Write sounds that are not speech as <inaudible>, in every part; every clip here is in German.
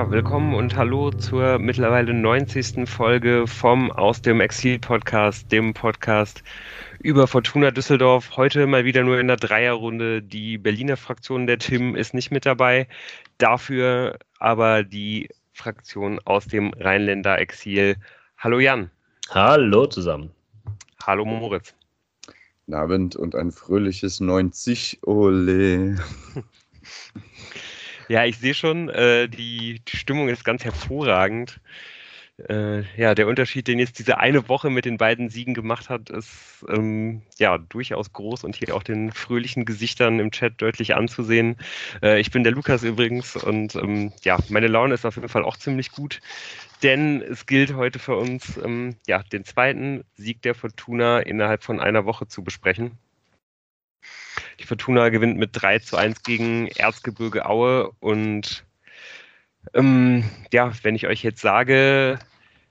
Ja, willkommen und hallo zur mittlerweile 90. Folge vom Aus dem Exil Podcast, dem Podcast über Fortuna Düsseldorf. Heute mal wieder nur in der Dreierrunde. Die Berliner Fraktion der Tim ist nicht mit dabei. Dafür aber die Fraktion aus dem Rheinländer Exil. Hallo Jan. Hallo zusammen. Hallo Moritz. Guten Abend und ein fröhliches 90 Ole. <laughs> Ja, ich sehe schon, äh, die, die, Stimmung ist ganz hervorragend. Äh, ja, der Unterschied, den jetzt diese eine Woche mit den beiden Siegen gemacht hat, ist ähm, ja durchaus groß und hier auch den fröhlichen Gesichtern im Chat deutlich anzusehen. Äh, ich bin der Lukas übrigens und ähm, ja, meine Laune ist auf jeden Fall auch ziemlich gut, denn es gilt heute für uns, ähm, ja, den zweiten Sieg der Fortuna innerhalb von einer Woche zu besprechen. Die Fortuna gewinnt mit 3 zu 1 gegen Erzgebirge Aue. Und ähm, ja, wenn ich euch jetzt sage,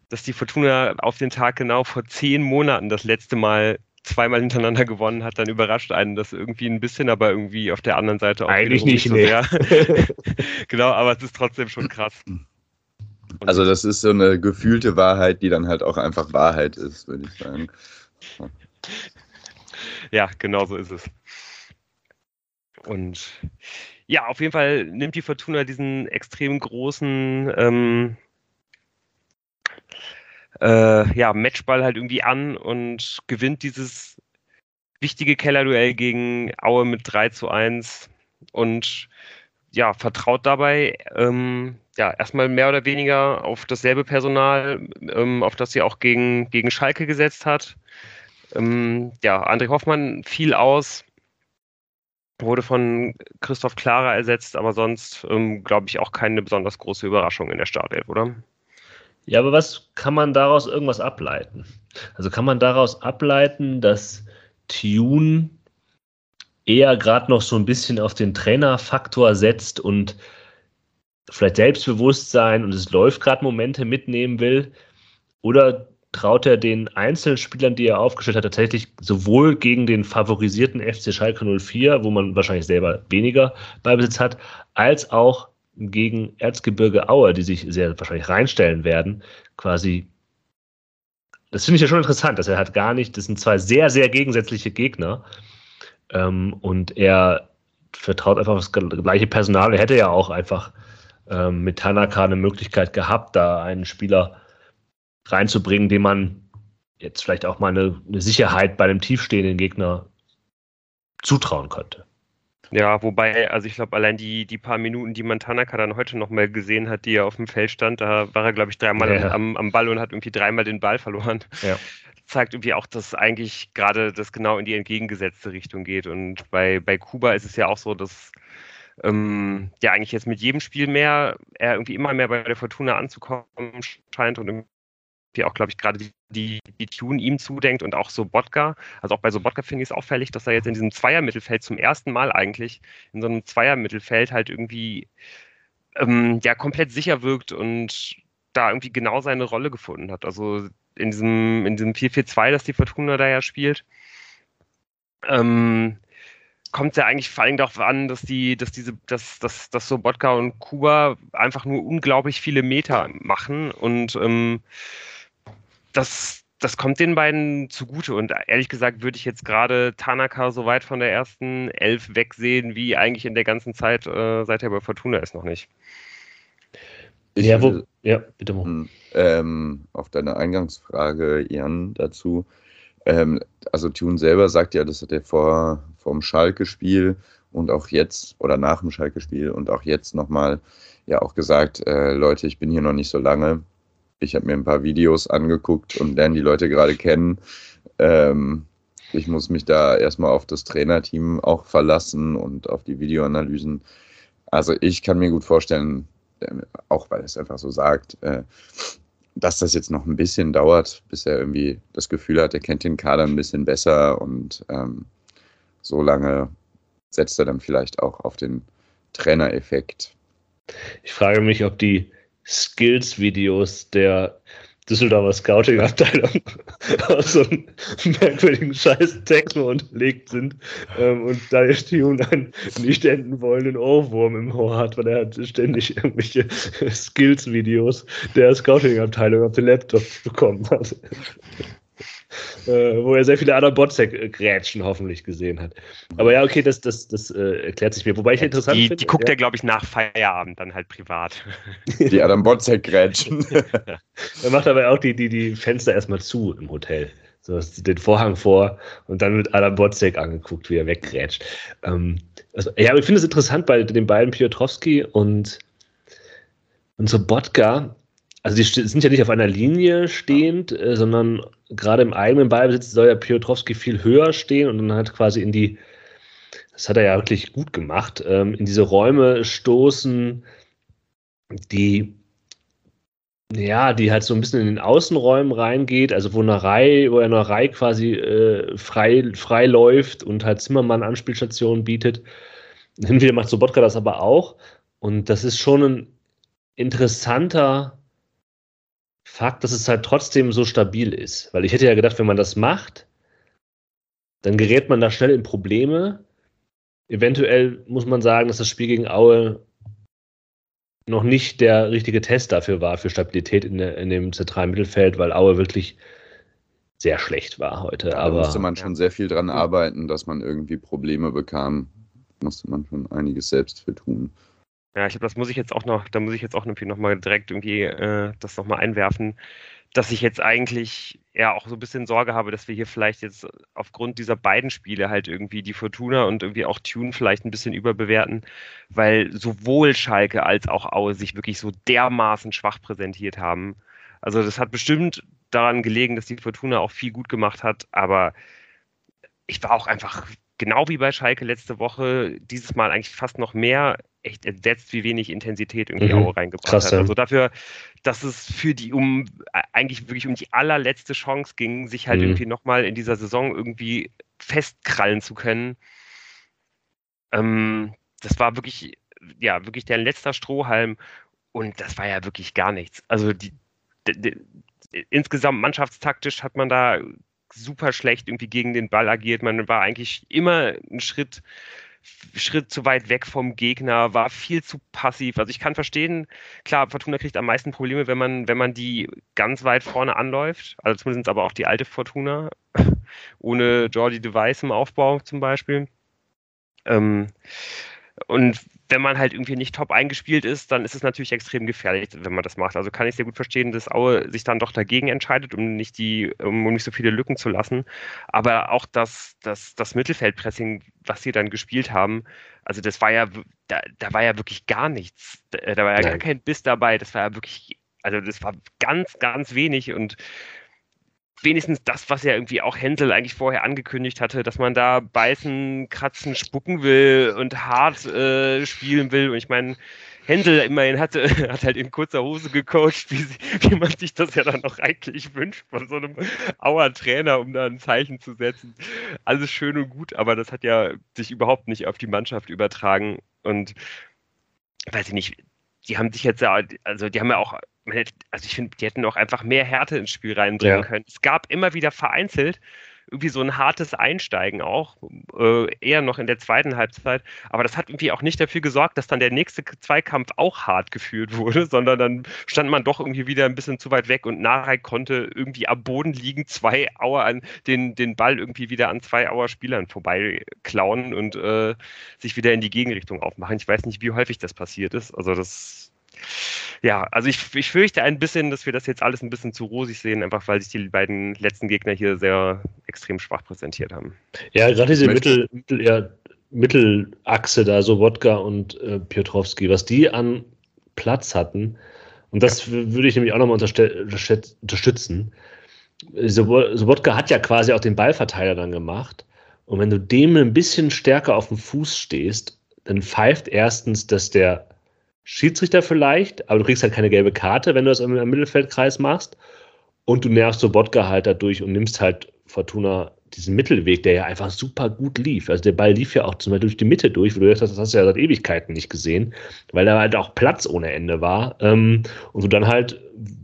dass die Fortuna auf den Tag genau vor zehn Monaten das letzte Mal zweimal hintereinander gewonnen hat, dann überrascht einen das irgendwie ein bisschen, aber irgendwie auf der anderen Seite auch Eigentlich nicht, so sehr. <laughs> genau, aber es ist trotzdem schon krass. Und <clears throat> also das ist so eine gefühlte Wahrheit, die dann halt auch einfach Wahrheit ist, würde ich sagen. Ja, genau so ist es. Und ja, auf jeden Fall nimmt die Fortuna diesen extrem großen ähm, äh, ja, Matchball halt irgendwie an und gewinnt dieses wichtige Kellerduell gegen Aue mit 3 zu 1 und ja, vertraut dabei ähm, ja erstmal mehr oder weniger auf dasselbe Personal, ähm, auf das sie auch gegen, gegen Schalke gesetzt hat. Ähm, ja, André Hoffmann fiel aus, wurde von Christoph Klara ersetzt, aber sonst ähm, glaube ich auch keine besonders große Überraschung in der Startelf, oder? Ja, aber was kann man daraus irgendwas ableiten? Also kann man daraus ableiten, dass Tune eher gerade noch so ein bisschen auf den Trainerfaktor setzt und vielleicht Selbstbewusstsein und es läuft gerade Momente mitnehmen will? Oder traut er den Einzelspielern, die er aufgestellt hat, tatsächlich sowohl gegen den favorisierten FC Schalke 04, wo man wahrscheinlich selber weniger Beibesitz hat, als auch gegen Erzgebirge Aue, die sich sehr wahrscheinlich reinstellen werden, quasi. Das finde ich ja schon interessant, dass er hat gar nicht, das sind zwei sehr, sehr gegensätzliche Gegner. Ähm, und er vertraut einfach auf das gleiche Personal. Er hätte ja auch einfach ähm, mit Tanaka eine Möglichkeit gehabt, da einen Spieler reinzubringen, dem man jetzt vielleicht auch mal eine, eine Sicherheit bei einem tiefstehenden Gegner zutrauen könnte. Ja, wobei, also ich glaube, allein die, die paar Minuten, die man Tanaka dann heute noch mal gesehen hat, die er auf dem Feld stand, da war er, glaube ich, dreimal ja. am, am Ball und hat irgendwie dreimal den Ball verloren. Ja. Zeigt irgendwie auch, dass eigentlich gerade das genau in die entgegengesetzte Richtung geht. Und bei, bei Kuba ist es ja auch so, dass ähm, ja eigentlich jetzt mit jedem Spiel mehr er irgendwie immer mehr bei der Fortuna anzukommen scheint und wie auch, glaube ich, gerade die, die Tune ihm zudenkt und auch so Bodka. Also auch bei so Bodka finde ich es auffällig, dass er jetzt in diesem Zweiermittelfeld zum ersten Mal eigentlich in so einem Zweiermittelfeld halt irgendwie ähm, ja komplett sicher wirkt und da irgendwie genau seine Rolle gefunden hat. Also in diesem, in diesem 4-4-2, das die Fortuna da ja spielt, ähm, kommt es ja eigentlich vor allem darauf an, dass die, dass diese, dass, dass, dass Sobotka und Kuba einfach nur unglaublich viele Meter machen und ähm, das, das kommt den beiden zugute. Und ehrlich gesagt würde ich jetzt gerade Tanaka so weit von der ersten Elf wegsehen, wie eigentlich in der ganzen Zeit, äh, seit er bei Fortuna ist, noch nicht. Ich ja, wo, ja, bitte mal. Hm, ähm, auf deine Eingangsfrage, Jan, dazu. Ähm, also Tune selber sagt ja, das hat er vor vom Schalke-Spiel und auch jetzt oder nach dem Schalke-Spiel und auch jetzt nochmal ja auch gesagt, äh, Leute, ich bin hier noch nicht so lange ich habe mir ein paar Videos angeguckt und lerne die Leute gerade kennen. Ähm, ich muss mich da erstmal auf das Trainerteam auch verlassen und auf die Videoanalysen. Also ich kann mir gut vorstellen, äh, auch weil es einfach so sagt, äh, dass das jetzt noch ein bisschen dauert, bis er irgendwie das Gefühl hat, er kennt den Kader ein bisschen besser und ähm, so lange setzt er dann vielleicht auch auf den Trainereffekt. Ich frage mich, ob die Skills-Videos der Düsseldorfer Scouting-Abteilung <laughs> aus so einem merkwürdigen scheiß Techno unterlegt sind ähm, und Daniel Tune einen nicht enden wollenden Ohrwurm im Ohr hat, weil er hat ständig irgendwelche <laughs> Skills-Videos der Scouting-Abteilung auf den Laptop bekommen hat äh, wo er sehr viele andere Botzek-Grätschen hoffentlich gesehen hat. Aber ja, okay, das, das, das äh, erklärt sich mir. Wobei ich interessant die, finde. Die guckt ja. er, glaube ich, nach Feierabend dann halt privat. Die Adam Botzek-Grätschen. <laughs> er macht aber auch die, die, die Fenster erstmal zu im Hotel. So, den Vorhang vor und dann wird Adam Botzek angeguckt, wie er weggrätscht. Ähm, also, ja, aber ich finde es interessant bei den beiden Piotrowski und, und Sobotka, also die sind ja nicht auf einer Linie stehend, äh, sondern gerade im eigenen Ballbesitz soll ja Piotrowski viel höher stehen und dann hat quasi in die, das hat er ja wirklich gut gemacht, ähm, in diese Räume stoßen, die ja, die halt so ein bisschen in den Außenräumen reingeht, also wo Reihe, wo eine Reihe quasi äh, frei, frei läuft und halt Zimmermann Anspielstationen bietet. Hin wieder macht Sobotka das aber auch. Und das ist schon ein interessanter Fakt, dass es halt trotzdem so stabil ist. Weil ich hätte ja gedacht, wenn man das macht, dann gerät man da schnell in Probleme. Eventuell muss man sagen, dass das Spiel gegen Aue noch nicht der richtige Test dafür war, für Stabilität in, der, in dem zentralen Mittelfeld, weil Aue wirklich sehr schlecht war heute. Da aber musste man schon sehr viel dran arbeiten, dass man irgendwie Probleme bekam. Musste man schon einiges selbst für tun. Ja, ich glaube, das muss ich jetzt auch noch, da muss ich jetzt auch irgendwie nochmal direkt irgendwie äh, das nochmal einwerfen, dass ich jetzt eigentlich ja auch so ein bisschen Sorge habe, dass wir hier vielleicht jetzt aufgrund dieser beiden Spiele halt irgendwie die Fortuna und irgendwie auch Tune vielleicht ein bisschen überbewerten, weil sowohl Schalke als auch Aue sich wirklich so dermaßen schwach präsentiert haben. Also das hat bestimmt daran gelegen, dass die Fortuna auch viel gut gemacht hat, aber ich war auch einfach genau wie bei Schalke letzte Woche, dieses Mal eigentlich fast noch mehr echt entsetzt, wie wenig Intensität irgendwie mhm. auch reingebracht Krass, hat. Also dafür, dass es für die um eigentlich wirklich um die allerletzte Chance ging, sich halt mhm. irgendwie nochmal in dieser Saison irgendwie festkrallen zu können. Ähm, das war wirklich, ja, wirklich der letzte Strohhalm und das war ja wirklich gar nichts. Also die, die, die insgesamt mannschaftstaktisch hat man da super schlecht irgendwie gegen den Ball agiert. Man war eigentlich immer einen Schritt Schritt zu weit weg vom Gegner, war viel zu passiv. Also ich kann verstehen, klar, Fortuna kriegt am meisten Probleme, wenn man, wenn man die ganz weit vorne anläuft. Also zumindest aber auch die alte Fortuna, <laughs> ohne Jordi Device im Aufbau zum Beispiel. Ähm, und wenn man halt irgendwie nicht top eingespielt ist, dann ist es natürlich extrem gefährlich, wenn man das macht. Also kann ich sehr gut verstehen, dass Aue sich dann doch dagegen entscheidet, um nicht die, um nicht so viele Lücken zu lassen. Aber auch das, das, das Mittelfeldpressing, was sie dann gespielt haben, also das war ja, da, da war ja wirklich gar nichts. Da, da war ja Nein. gar kein Biss dabei. Das war ja wirklich, also das war ganz, ganz wenig und wenigstens das, was ja irgendwie auch Hänsel eigentlich vorher angekündigt hatte, dass man da beißen, kratzen, spucken will und hart äh, spielen will. Und ich meine, Händel immerhin hatte, <laughs> hat halt in kurzer Hose gecoacht, wie, wie man sich das ja dann auch eigentlich wünscht von so einem Auer-Trainer, um da ein Zeichen zu setzen. Alles schön und gut, aber das hat ja sich überhaupt nicht auf die Mannschaft übertragen. Und weiß ich nicht, die haben sich jetzt ja, also die haben ja auch also ich finde, die hätten auch einfach mehr Härte ins Spiel reinbringen ja. können. Es gab immer wieder vereinzelt irgendwie so ein hartes Einsteigen auch, äh, eher noch in der zweiten Halbzeit. Aber das hat irgendwie auch nicht dafür gesorgt, dass dann der nächste Zweikampf auch hart geführt wurde, <laughs> sondern dann stand man doch irgendwie wieder ein bisschen zu weit weg und Narei konnte irgendwie am Boden liegen, zwei Auer an den, den Ball irgendwie wieder an zwei Auer Spielern vorbei klauen und äh, sich wieder in die Gegenrichtung aufmachen. Ich weiß nicht, wie häufig das passiert ist. Also das ja, also ich, ich fürchte ein bisschen, dass wir das jetzt alles ein bisschen zu rosig sehen, einfach weil sich die beiden letzten Gegner hier sehr extrem schwach präsentiert haben. Ja, gerade diese Mittel, Mittel, ja, Mittelachse da, so Wodka und äh, Piotrowski, was die an Platz hatten, und das ja. würde ich nämlich auch nochmal unterstützen. Sobotka hat ja quasi auch den Ballverteiler dann gemacht. Und wenn du dem ein bisschen stärker auf dem Fuß stehst, dann pfeift erstens, dass der Schiedsrichter vielleicht, aber du kriegst halt keine gelbe Karte, wenn du das im Mittelfeldkreis machst. Und du nervst so Wodka halt dadurch und nimmst halt Fortuna diesen Mittelweg, der ja einfach super gut lief. Also der Ball lief ja auch zum Beispiel durch die Mitte durch, wo du das, das hast du ja seit Ewigkeiten nicht gesehen, weil da halt auch Platz ohne Ende war. Ähm, und du dann halt,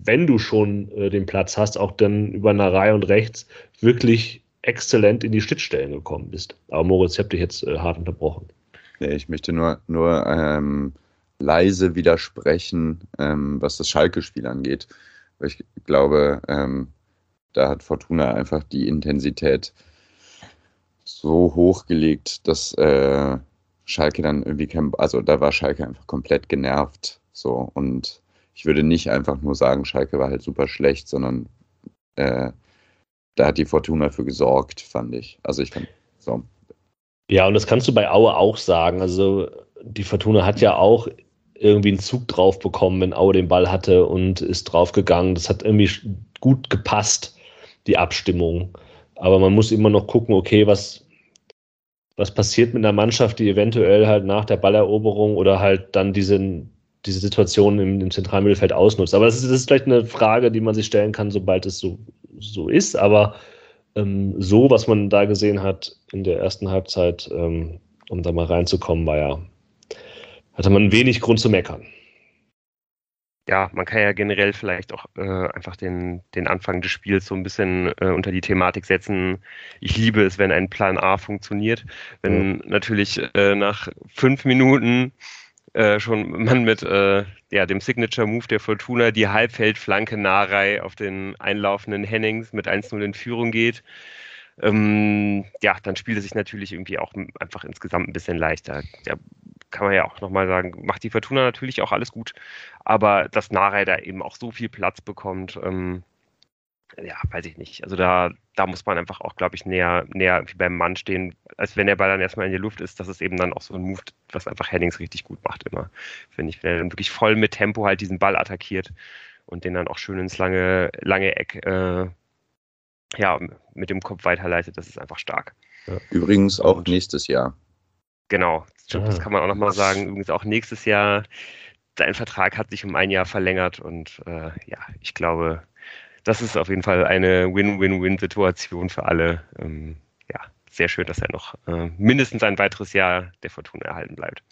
wenn du schon äh, den Platz hast, auch dann über eine Reihe und rechts wirklich exzellent in die Schnittstellen gekommen bist. Aber Moritz, ich habe dich jetzt äh, hart unterbrochen. Nee, ich möchte nur, nur ähm, leise widersprechen, ähm, was das Schalke-Spiel angeht. Ich glaube, ähm, da hat Fortuna einfach die Intensität so hochgelegt, dass äh, Schalke dann irgendwie kein, also da war Schalke einfach komplett genervt. So und ich würde nicht einfach nur sagen, Schalke war halt super schlecht, sondern äh, da hat die Fortuna für gesorgt, fand ich. Also ich fand so. Ja, und das kannst du bei Aue auch sagen. Also die Fortuna hat ja auch irgendwie einen Zug drauf bekommen, wenn Aue den Ball hatte und ist draufgegangen. Das hat irgendwie gut gepasst, die Abstimmung. Aber man muss immer noch gucken, okay, was, was passiert mit einer Mannschaft, die eventuell halt nach der Balleroberung oder halt dann diesen, diese Situation im, im zentralen Mittelfeld ausnutzt. Aber das ist, das ist vielleicht eine Frage, die man sich stellen kann, sobald es so, so ist. Aber ähm, so, was man da gesehen hat in der ersten Halbzeit, ähm, um da mal reinzukommen, war ja hatte man wenig Grund zu meckern. Ja, man kann ja generell vielleicht auch äh, einfach den, den Anfang des Spiels so ein bisschen äh, unter die Thematik setzen. Ich liebe es, wenn ein Plan A funktioniert. Wenn ja. natürlich äh, nach fünf Minuten äh, schon man mit äh, ja, dem Signature-Move der Fortuna die Halbfeldflanke Narei auf den einlaufenden Hennings mit 1-0 in Führung geht. Ähm, ja, dann spielt es sich natürlich irgendwie auch einfach insgesamt ein bisschen leichter. Der kann man ja auch nochmal sagen, macht die Fortuna natürlich auch alles gut, aber dass Narei da eben auch so viel Platz bekommt, ähm, ja, weiß ich nicht. Also da, da muss man einfach auch, glaube ich, näher, näher beim Mann stehen, als wenn der Ball dann erstmal in der Luft ist. Das ist eben dann auch so ein Move, was einfach Hennings richtig gut macht immer. Finde ich, wenn er dann wirklich voll mit Tempo halt diesen Ball attackiert und den dann auch schön ins lange, lange Eck, äh, ja, mit dem Kopf weiterleitet, das ist einfach stark. Übrigens auch und, nächstes Jahr. Genau, das kann man auch nochmal sagen. Übrigens auch nächstes Jahr, dein Vertrag hat sich um ein Jahr verlängert und äh, ja, ich glaube, das ist auf jeden Fall eine Win-Win-Win-Situation für alle. Ähm, ja, sehr schön, dass er noch äh, mindestens ein weiteres Jahr der Fortuna erhalten bleibt.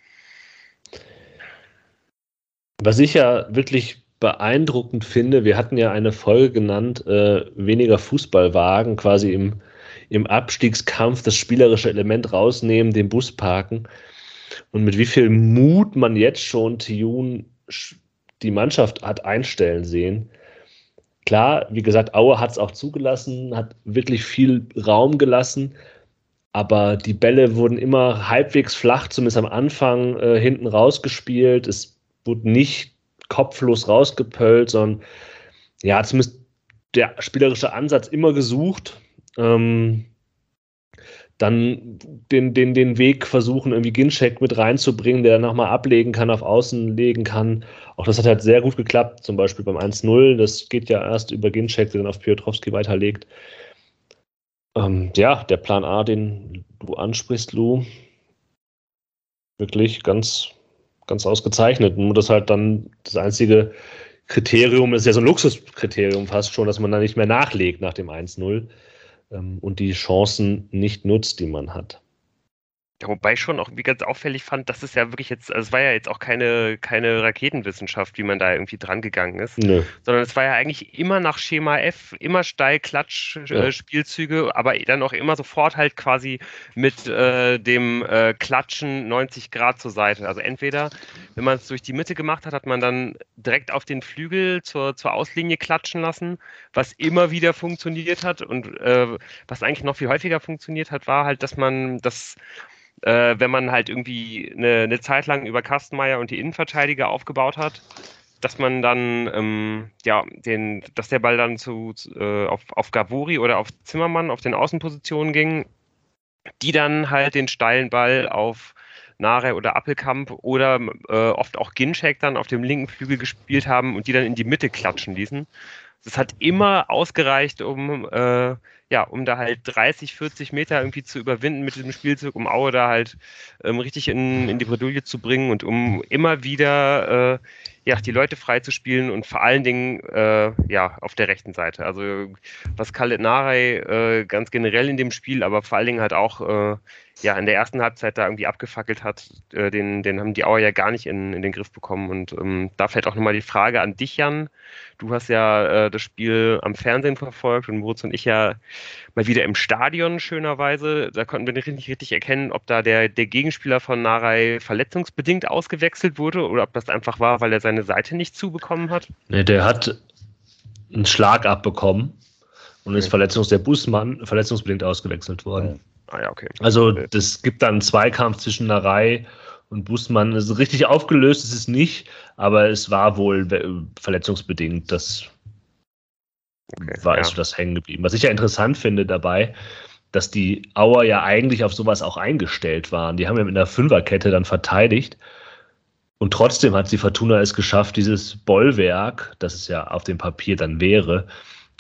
Was ich ja wirklich beeindruckend finde, wir hatten ja eine Folge genannt, äh, weniger Fußballwagen, quasi im im Abstiegskampf das spielerische Element rausnehmen, den Bus parken. Und mit wie viel Mut man jetzt schon Tijun die Mannschaft hat einstellen sehen. Klar, wie gesagt, Aue hat es auch zugelassen, hat wirklich viel Raum gelassen, aber die Bälle wurden immer halbwegs flach, zumindest am Anfang äh, hinten rausgespielt. Es wurde nicht kopflos rausgepölt, sondern ja, zumindest der spielerische Ansatz immer gesucht. Ähm, dann den, den, den Weg versuchen, irgendwie Gincheck mit reinzubringen, der dann nochmal ablegen kann, auf Außen legen kann. Auch das hat halt sehr gut geklappt, zum Beispiel beim 1-0. Das geht ja erst über Gincheck, der dann auf Piotrowski weiterlegt. Ähm, ja, der Plan A, den du ansprichst, Lou, wirklich ganz, ganz ausgezeichnet. Nur das halt dann das einzige Kriterium, ist ja so ein Luxuskriterium fast schon, dass man da nicht mehr nachlegt nach dem 1-0 ähm, und die Chancen nicht nutzt, die man hat. Ja, wobei ich schon auch wie ganz auffällig fand, dass es ja wirklich jetzt, also es war ja jetzt auch keine, keine Raketenwissenschaft, wie man da irgendwie dran gegangen ist, Nö. sondern es war ja eigentlich immer nach Schema F, immer steil Klatsch äh, Spielzüge, aber dann auch immer sofort halt quasi mit äh, dem äh, Klatschen 90 Grad zur Seite. Also entweder, wenn man es durch die Mitte gemacht hat, hat man dann direkt auf den Flügel zur, zur Auslinie klatschen lassen, was immer wieder funktioniert hat und äh, was eigentlich noch viel häufiger funktioniert hat, war halt, dass man das äh, wenn man halt irgendwie eine, eine Zeit lang über Kastenmeier und die Innenverteidiger aufgebaut hat, dass man dann, ähm, ja, den, dass der Ball dann zu, äh, auf, auf Gavori oder auf Zimmermann auf den Außenpositionen ging, die dann halt den steilen Ball auf Nare oder Appelkamp oder äh, oft auch Ginchek dann auf dem linken Flügel gespielt haben und die dann in die Mitte klatschen ließen. Das hat immer ausgereicht, um äh, ja, um da halt 30, 40 Meter irgendwie zu überwinden mit diesem Spielzug, um Aue da halt ähm, richtig in, in die Bredouille zu bringen und um immer wieder äh, ja, die Leute freizuspielen und vor allen Dingen äh, ja, auf der rechten Seite. Also was Khaled Narei äh, ganz generell in dem Spiel, aber vor allen Dingen halt auch äh, ja, in der ersten Halbzeit da irgendwie abgefackelt hat, äh, den, den haben die Auer ja gar nicht in, in den Griff bekommen. Und ähm, da fällt auch nochmal die Frage an dich, Jan. Du hast ja äh, das Spiel am Fernsehen verfolgt und Moritz und ich ja mal wieder im Stadion, schönerweise. Da konnten wir nicht richtig erkennen, ob da der, der Gegenspieler von Narei verletzungsbedingt ausgewechselt wurde oder ob das einfach war, weil er seine Seite nicht zubekommen hat. Nee, der hat einen Schlag abbekommen und ist verletzungs der Busmann verletzungsbedingt ausgewechselt worden. Ah ja, okay. Also es gibt dann einen Zweikampf zwischen Narei und Busmann. Also richtig aufgelöst ist es nicht, aber es war wohl verletzungsbedingt. Das okay, war ja. so das hängen geblieben. Was ich ja interessant finde dabei, dass die Auer ja eigentlich auf sowas auch eingestellt waren. Die haben ja mit einer Fünferkette dann verteidigt. Und trotzdem hat die Fortuna es geschafft, dieses Bollwerk, das es ja auf dem Papier dann wäre,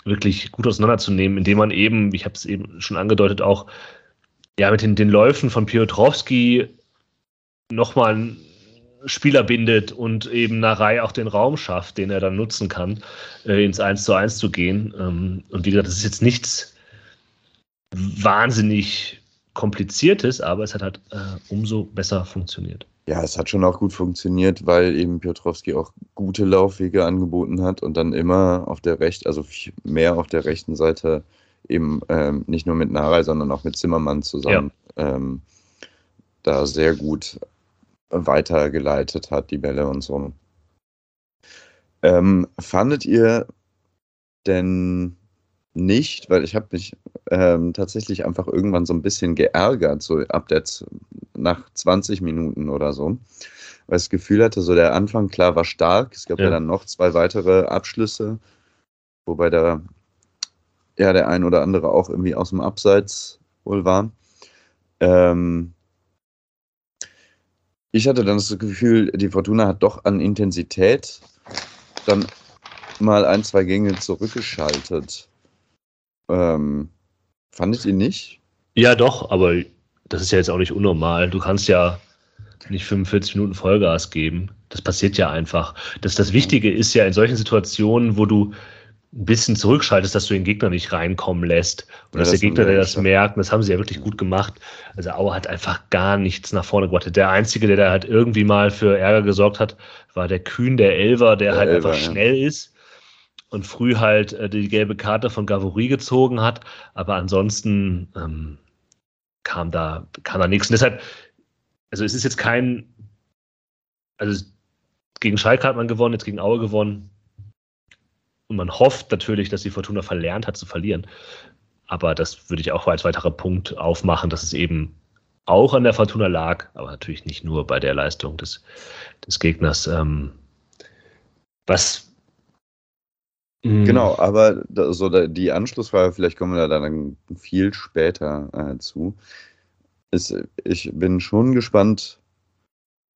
wirklich gut auseinanderzunehmen, indem man eben, ich habe es eben schon angedeutet, auch ja, mit den, den Läufen von Piotrowski nochmal Spieler bindet und eben Narei auch den Raum schafft, den er dann nutzen kann, äh, ins 1 zu 1 zu gehen. Ähm, und wie gesagt, das ist jetzt nichts wahnsinnig kompliziertes, aber es hat halt äh, umso besser funktioniert. Ja, es hat schon auch gut funktioniert, weil eben Piotrowski auch gute Laufwege angeboten hat und dann immer auf der rechten, also mehr auf der rechten Seite eben ähm, nicht nur mit Narei, sondern auch mit Zimmermann zusammen ja. ähm, da sehr gut weitergeleitet hat, die Bälle und so. Ähm, fandet ihr denn nicht, weil ich habe mich ähm, tatsächlich einfach irgendwann so ein bisschen geärgert, so ab der nach 20 Minuten oder so, weil ich das Gefühl hatte, so der Anfang klar war stark. Es gab ja, ja dann noch zwei weitere Abschlüsse, wobei der ja der ein oder andere auch irgendwie aus dem Abseits wohl war. Ähm, ich hatte dann das Gefühl, die Fortuna hat doch an Intensität dann mal ein, zwei Gänge zurückgeschaltet. Ähm, fandet ihr nicht? Ja, doch, aber das ist ja jetzt auch nicht unnormal. Du kannst ja nicht 45 Minuten Vollgas geben. Das passiert ja einfach. Das, das Wichtige ist ja in solchen Situationen, wo du ein bisschen zurückschaltest, dass du den Gegner nicht reinkommen lässt und ja, dass das der Gegner, der das merkt, das haben sie ja wirklich gut gemacht. Also Auer hat einfach gar nichts nach vorne gebracht. Der Einzige, der da halt irgendwie mal für Ärger gesorgt hat, war der Kühn, der Elver, der, der halt Elver, einfach ja. schnell ist und früh halt äh, die gelbe Karte von Gavory gezogen hat. Aber ansonsten ähm, kam da, kam da nichts. Und deshalb, also es ist jetzt kein, also gegen Schalke hat man gewonnen, jetzt gegen Aue gewonnen und man hofft natürlich, dass die Fortuna verlernt hat zu verlieren. Aber das würde ich auch als weiterer Punkt aufmachen, dass es eben auch an der Fortuna lag, aber natürlich nicht nur bei der Leistung des, des Gegners. Ähm, was hm. Genau, aber so die Anschlussfrage, vielleicht kommen wir da dann viel später äh, zu. Ist, ich bin schon gespannt,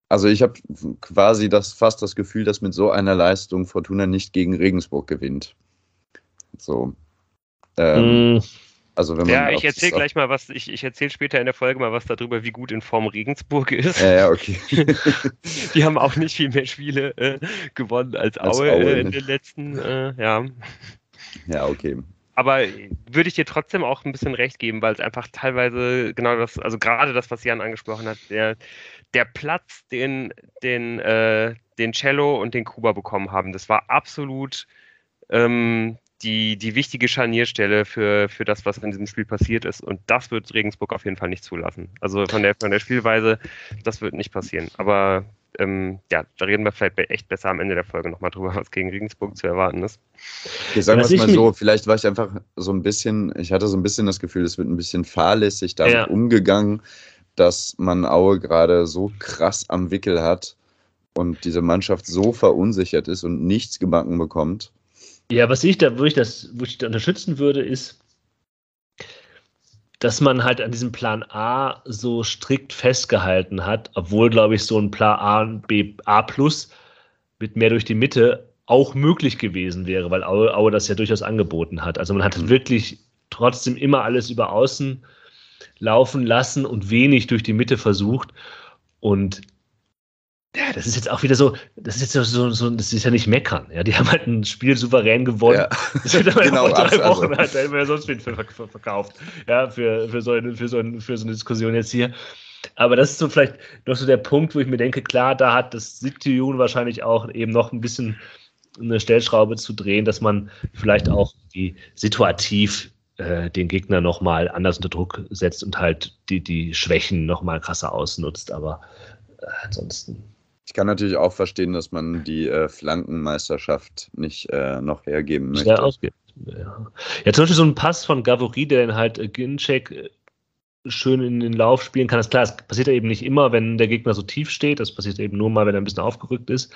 also ich habe quasi das, fast das Gefühl, dass mit so einer Leistung Fortuna nicht gegen Regensburg gewinnt. So. Ähm, mm. Also wenn man ja, ich erzähle gleich mal was, ich, ich erzähle später in der Folge mal was darüber, wie gut in Form Regensburg ist. Ja, ja, okay. <laughs> Die haben auch nicht viel mehr Spiele äh, gewonnen als, als Aue, Aue äh, in den letzten, äh, ja. Ja, okay aber würde ich dir trotzdem auch ein bisschen recht geben, weil es einfach teilweise genau das, also gerade das, was Jan angesprochen hat, der, der Platz, den, den, äh, den Cello und den Kuba bekommen haben, das war absolut ähm, die, die wichtige Scharnierstelle für, für das, was in diesem Spiel passiert ist. Und das wird Regensburg auf jeden Fall nicht zulassen. Also von der, von der Spielweise, das wird nicht passieren. Aber ähm, ja, da reden wir vielleicht echt besser am Ende der Folge nochmal drüber, was gegen Regensburg zu erwarten ist. Okay, sagen wir es mal so, vielleicht war ich einfach so ein bisschen, ich hatte so ein bisschen das Gefühl, es wird ein bisschen fahrlässig damit ja. umgegangen, dass man Aue gerade so krass am Wickel hat und diese Mannschaft so verunsichert ist und nichts gebacken bekommt. Ja, was ich da, wo ich das, wo ich da unterstützen würde, ist, dass man halt an diesem Plan A so strikt festgehalten hat, obwohl, glaube ich, so ein Plan A, B, A plus mit mehr durch die Mitte auch möglich gewesen wäre, weil Aue, Aue das ja durchaus angeboten hat. Also man hat mhm. wirklich trotzdem immer alles über außen laufen lassen und wenig durch die Mitte versucht. Und Ja, das ist jetzt auch wieder so, das ist jetzt so, so das ist ja nicht meckern. Ja, die haben halt ein Spiel souverän gewonnen. Ja. <laughs> Das wird aber genau, drei also. Wochen also. hat er immer sonst wen verkauft. Ja, für, für, so eine, für, so eine, für so eine Diskussion jetzt hier. Aber das ist so vielleicht noch so der Punkt, wo ich mir denke, klar, da hat das Sittijun wahrscheinlich auch eben noch ein bisschen eine Stellschraube zu drehen, dass man vielleicht auch die situativ äh, den Gegner nochmal anders unter Druck setzt und halt die, die Schwächen nochmal krasser ausnutzt. Aber äh, ansonsten. Ich kann natürlich auch verstehen, dass man die äh, Flankenmeisterschaft nicht äh, noch hergeben möchte. Ja, ausgeht. Ja. ja, zum Beispiel so ein Pass von Gavori, der dann halt äh, Ginczek äh, schön in den Lauf spielen kann. Das ist klar, das passiert ja eben nicht immer, wenn der Gegner so tief steht. Das passiert eben nur mal, wenn er ein bisschen aufgerückt ist.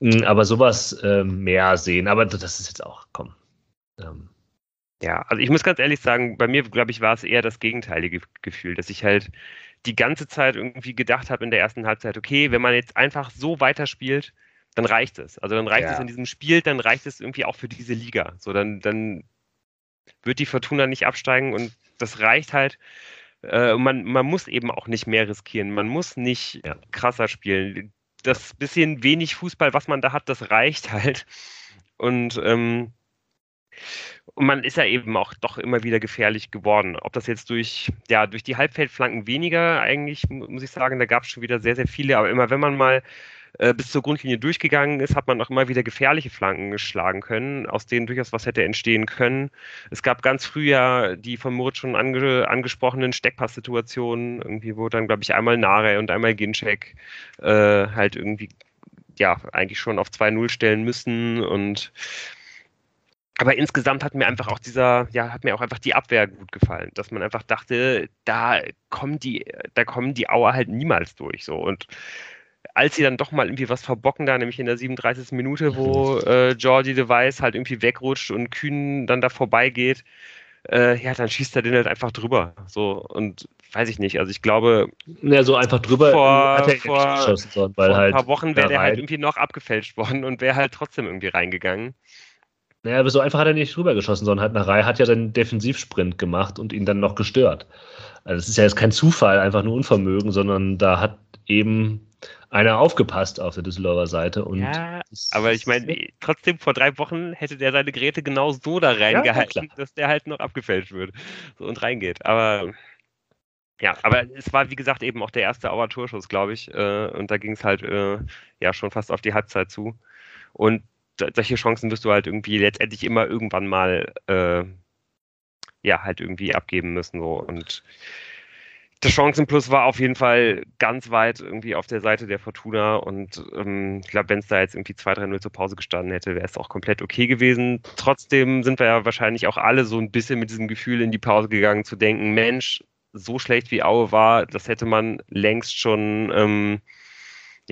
Mm, aber sowas äh, mehr sehen. Aber das ist jetzt auch, komm. Ähm. Ja, also ich muss ganz ehrlich sagen, bei mir, glaube ich, war es eher das gegenteilige Gefühl, dass ich halt die ganze Zeit irgendwie gedacht habe in der ersten Halbzeit, okay, wenn man jetzt einfach so weiterspielt, dann reicht es. Also dann reicht ja. es in diesem Spiel, dann reicht es irgendwie auch für diese Liga. So, dann, dann wird die Fortuna nicht absteigen und das reicht halt. Äh, man, man muss eben auch nicht mehr riskieren. Man muss nicht ja. krasser spielen. Das bisschen wenig Fußball, was man da hat, das reicht <laughs> halt. Und, ähm, und man ist ja eben auch doch immer wieder gefährlich geworden. Ob das jetzt durch, ja, durch die Halbfeldflanken weniger eigentlich, muss ich sagen, da gab es schon wieder sehr, sehr viele. Aber immer wenn man mal äh, bis zur Grundlinie durchgegangen ist, hat man auch immer wieder gefährliche Flanken geschlagen können, aus denen durchaus was hätte entstehen können. Es gab ganz früh ja die von Moritz schon ange angesprochenen Steckpasssituationen, irgendwie wo dann, glaube ich, einmal Nare und einmal Ginczek äh, halt irgendwie ja eigentlich schon auf 2-0 stellen müssen und aber insgesamt hat mir einfach auch dieser, ja, hat mir auch einfach die Abwehr gut gefallen, dass man einfach dachte, da kommen die, da kommen die Auer halt niemals durch, so und als sie dann doch mal irgendwie was verbocken da, nämlich in der 37. Minute, wo äh, Georgie Device halt irgendwie wegrutscht und Kühn dann da vorbeigeht, äh, ja, dann schießt er den halt einfach drüber. So, und weiß ich nicht, also ich glaube. Ja, so einfach drüber vor, hat er vor, geschossen, sondern, weil vor halt ein paar Wochen wäre der halt irgendwie noch abgefälscht worden und wäre halt trotzdem irgendwie reingegangen. Naja, aber so einfach hat er nicht drüber geschossen, sondern halt nach Reihe hat ja seinen Defensivsprint gemacht und ihn dann noch gestört. Also es ist ja jetzt kein Zufall, einfach nur Unvermögen, sondern da hat eben einer aufgepasst auf der Düsseldorfer Seite. Und ja, aber ich meine, trotzdem vor drei Wochen hätte der seine Geräte genau so da reingehalten, ja, dass der halt noch abgefälscht wird so, und reingeht. Aber ja, aber es war wie gesagt eben auch der erste Auer Torschuss, glaube ich. Äh, und da ging es halt äh, ja schon fast auf die Halbzeit zu. Und solche Chancen wirst du halt irgendwie letztendlich immer irgendwann mal äh, ja halt irgendwie abgeben müssen. So. Und der Chancenplus war auf jeden Fall ganz weit irgendwie auf der Seite der Fortuna und ähm, ich glaube, wenn es da jetzt irgendwie 2-3-0 zur Pause gestanden hätte, wäre es auch komplett okay gewesen. Trotzdem sind wir ja wahrscheinlich auch alle so ein bisschen mit diesem Gefühl in die Pause gegangen, zu denken, Mensch, so schlecht wie Aue war, das hätte man längst schon, ähm,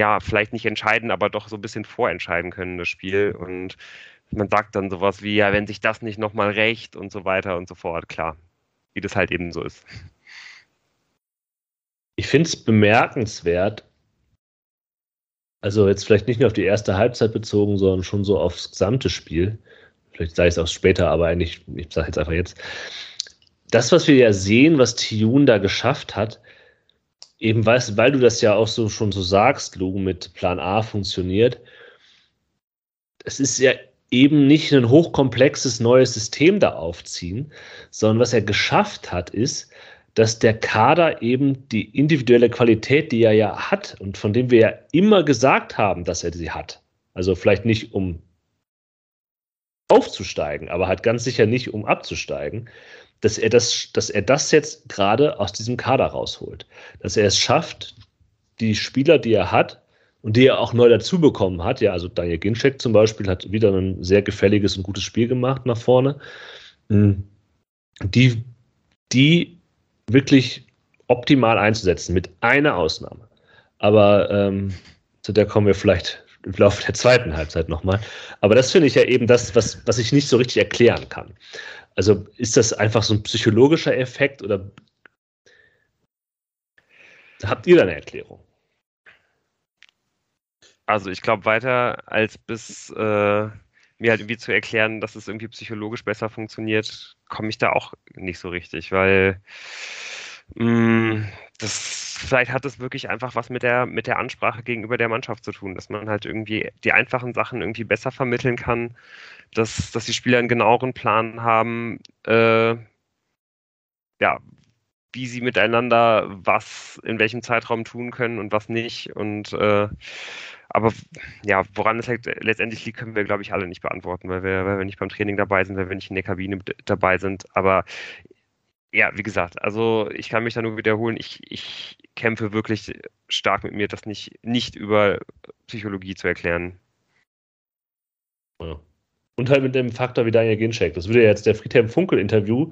ja, vielleicht nicht entscheiden, aber doch so ein bisschen vorentscheiden können, das Spiel. Und man sagt dann sowas wie, ja, wenn sich das nicht nochmal rächt und so weiter und so fort, klar, wie das halt eben so ist. Ich finde es bemerkenswert, also jetzt vielleicht nicht nur auf die erste Halbzeit bezogen, sondern schon so aufs gesamte Spiel. Vielleicht sage ich es auch später, aber eigentlich, ich sage jetzt einfach jetzt. Das, was wir ja sehen, was Tiyun da geschafft hat, eben weißt, weil du das ja auch so schon so sagst, Lu, mit Plan A funktioniert, es ist ja eben nicht ein hochkomplexes neues System da aufziehen, sondern was er geschafft hat, ist, dass der Kader eben die individuelle Qualität, die er ja hat und von dem wir ja immer gesagt haben, dass er sie hat, also vielleicht nicht um aufzusteigen, aber halt ganz sicher nicht um abzusteigen, dass er das, dass er das jetzt gerade aus diesem Kader rausholt. Dass er es schafft, die Spieler, die er hat und die er auch neu dazu bekommen hat, ja, also Daniel Ginczek zum Beispiel hat wieder ein sehr gefälliges und gutes Spiel gemacht nach vorne, hm. die, die wirklich optimal einzusetzen, mit einer Ausnahme. Aber ähm, zu der kommen wir vielleicht im Laufe der zweiten Halbzeit nochmal. Aber das finde ich ja eben das, was, was ich nicht so richtig erklären kann. Also ist das einfach so ein psychologischer Effekt oder habt ihr da eine Erklärung? Also ich glaube weiter als bis äh, mir halt irgendwie zu erklären, dass es irgendwie psychologisch besser funktioniert, komme ich da auch nicht so richtig, weil das, vielleicht hat es wirklich einfach was mit der, mit der Ansprache gegenüber der Mannschaft zu tun, dass man halt irgendwie die einfachen Sachen irgendwie besser vermitteln kann, dass, dass die Spieler einen genaueren Plan haben, äh, ja, wie sie miteinander was in welchem Zeitraum tun können und was nicht. Und äh, aber ja, woran es letztendlich liegt, können wir, glaube ich, alle nicht beantworten, weil wir, weil wir nicht beim Training dabei sind, weil wir nicht in der Kabine dabei sind. Aber ja, wie gesagt, also ich kann mich da nur wiederholen, ich, ich kämpfe wirklich stark mit mir, das nicht, nicht über Psychologie zu erklären. Ja. Und halt mit dem Faktor wie Daniel Ginczek. Das würde ja jetzt der Friedhelm Funkel-Interview,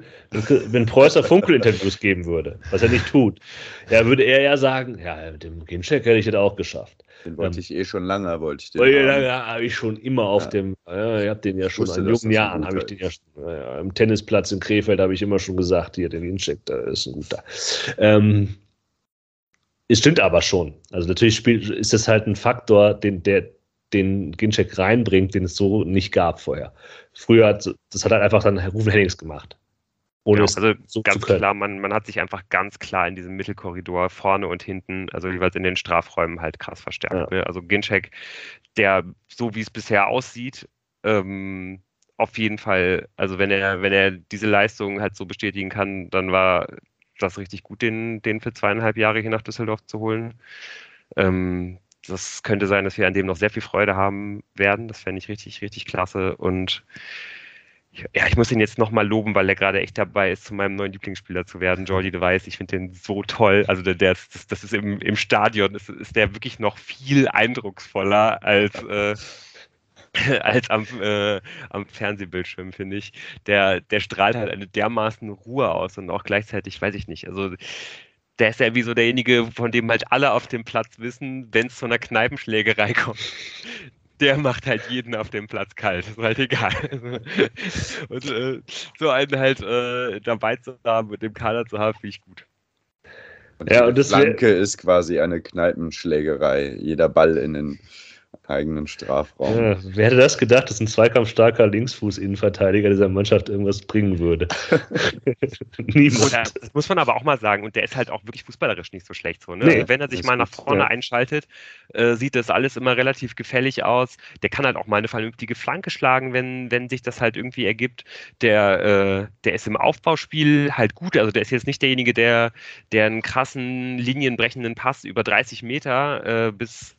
wenn Preußer Funkel-Interviews geben würde, was er nicht tut, ja, würde er ja sagen, ja, mit dem Ginczek hätte ich das auch geschafft. Den wollte ähm, ich eh schon lange, wollte ich den. Lange habe ich schon immer auf ja. dem, ja, ich habe den ja schon in jungen Jahren, habe ich den ja schon, ja, am Tennisplatz in Krefeld habe ich immer schon gesagt, hier, der Ginczek, da ist ein guter. Ähm, es stimmt aber schon. Also natürlich spielt, ist das halt ein Faktor, den, der, den Ginchek reinbringt, den es so nicht gab vorher. Früher hat das hat halt einfach dann Rufen Hennings gemacht. Ohne ja, also so ganz klar, man, man hat sich einfach ganz klar in diesem Mittelkorridor vorne und hinten, also jeweils in den Strafräumen halt krass verstärkt. Ja. Ne? Also Ginchek, der so wie es bisher aussieht, ähm, auf jeden Fall, also wenn er, wenn er diese Leistung halt so bestätigen kann, dann war das richtig gut, den, den für zweieinhalb Jahre hier nach Düsseldorf zu holen. Ähm, das könnte sein, dass wir an dem noch sehr viel Freude haben werden. Das fände ich richtig, richtig klasse. Und ja, ich muss ihn jetzt nochmal loben, weil er gerade echt dabei ist, zu meinem neuen Lieblingsspieler zu werden. Jordi Device, ich finde den so toll. Also der, der ist, das, das ist im, im Stadion, ist, ist der wirklich noch viel eindrucksvoller als, äh, <laughs> als am, äh, am Fernsehbildschirm, finde ich. Der, der strahlt halt eine dermaßen Ruhe aus und auch gleichzeitig, weiß ich nicht, also der ist ja wie so derjenige, von dem halt alle auf dem Platz wissen, wenn es zu einer Kneipenschlägerei kommt. Der macht halt jeden auf dem Platz kalt, ist halt egal. <laughs> Und äh, so einen halt äh, dabei zu haben, mit dem Kader zu haben, finde ich gut. Und ja, und das Flanke ist quasi eine Kneipenschlägerei. Jeder Ball in den eigenen Strafraum. Ja, wer hätte das gedacht, dass ein zweikampfstarker Linksfuß-Innenverteidiger dieser Mannschaft irgendwas bringen würde? <laughs> Niemand. Ja, das muss man aber auch mal sagen. Und der ist halt auch wirklich fußballerisch nicht so schlecht. So, ne? nee, also wenn er sich mal nach vorne ja. einschaltet, äh, sieht das alles immer relativ gefällig aus. Der kann halt auch mal eine vernünftige Flanke schlagen, wenn, wenn sich das halt irgendwie ergibt. Der, äh, der ist im Aufbauspiel halt gut. Also der ist jetzt nicht derjenige, der, der einen krassen, linienbrechenden Pass über 30 Meter äh, bis,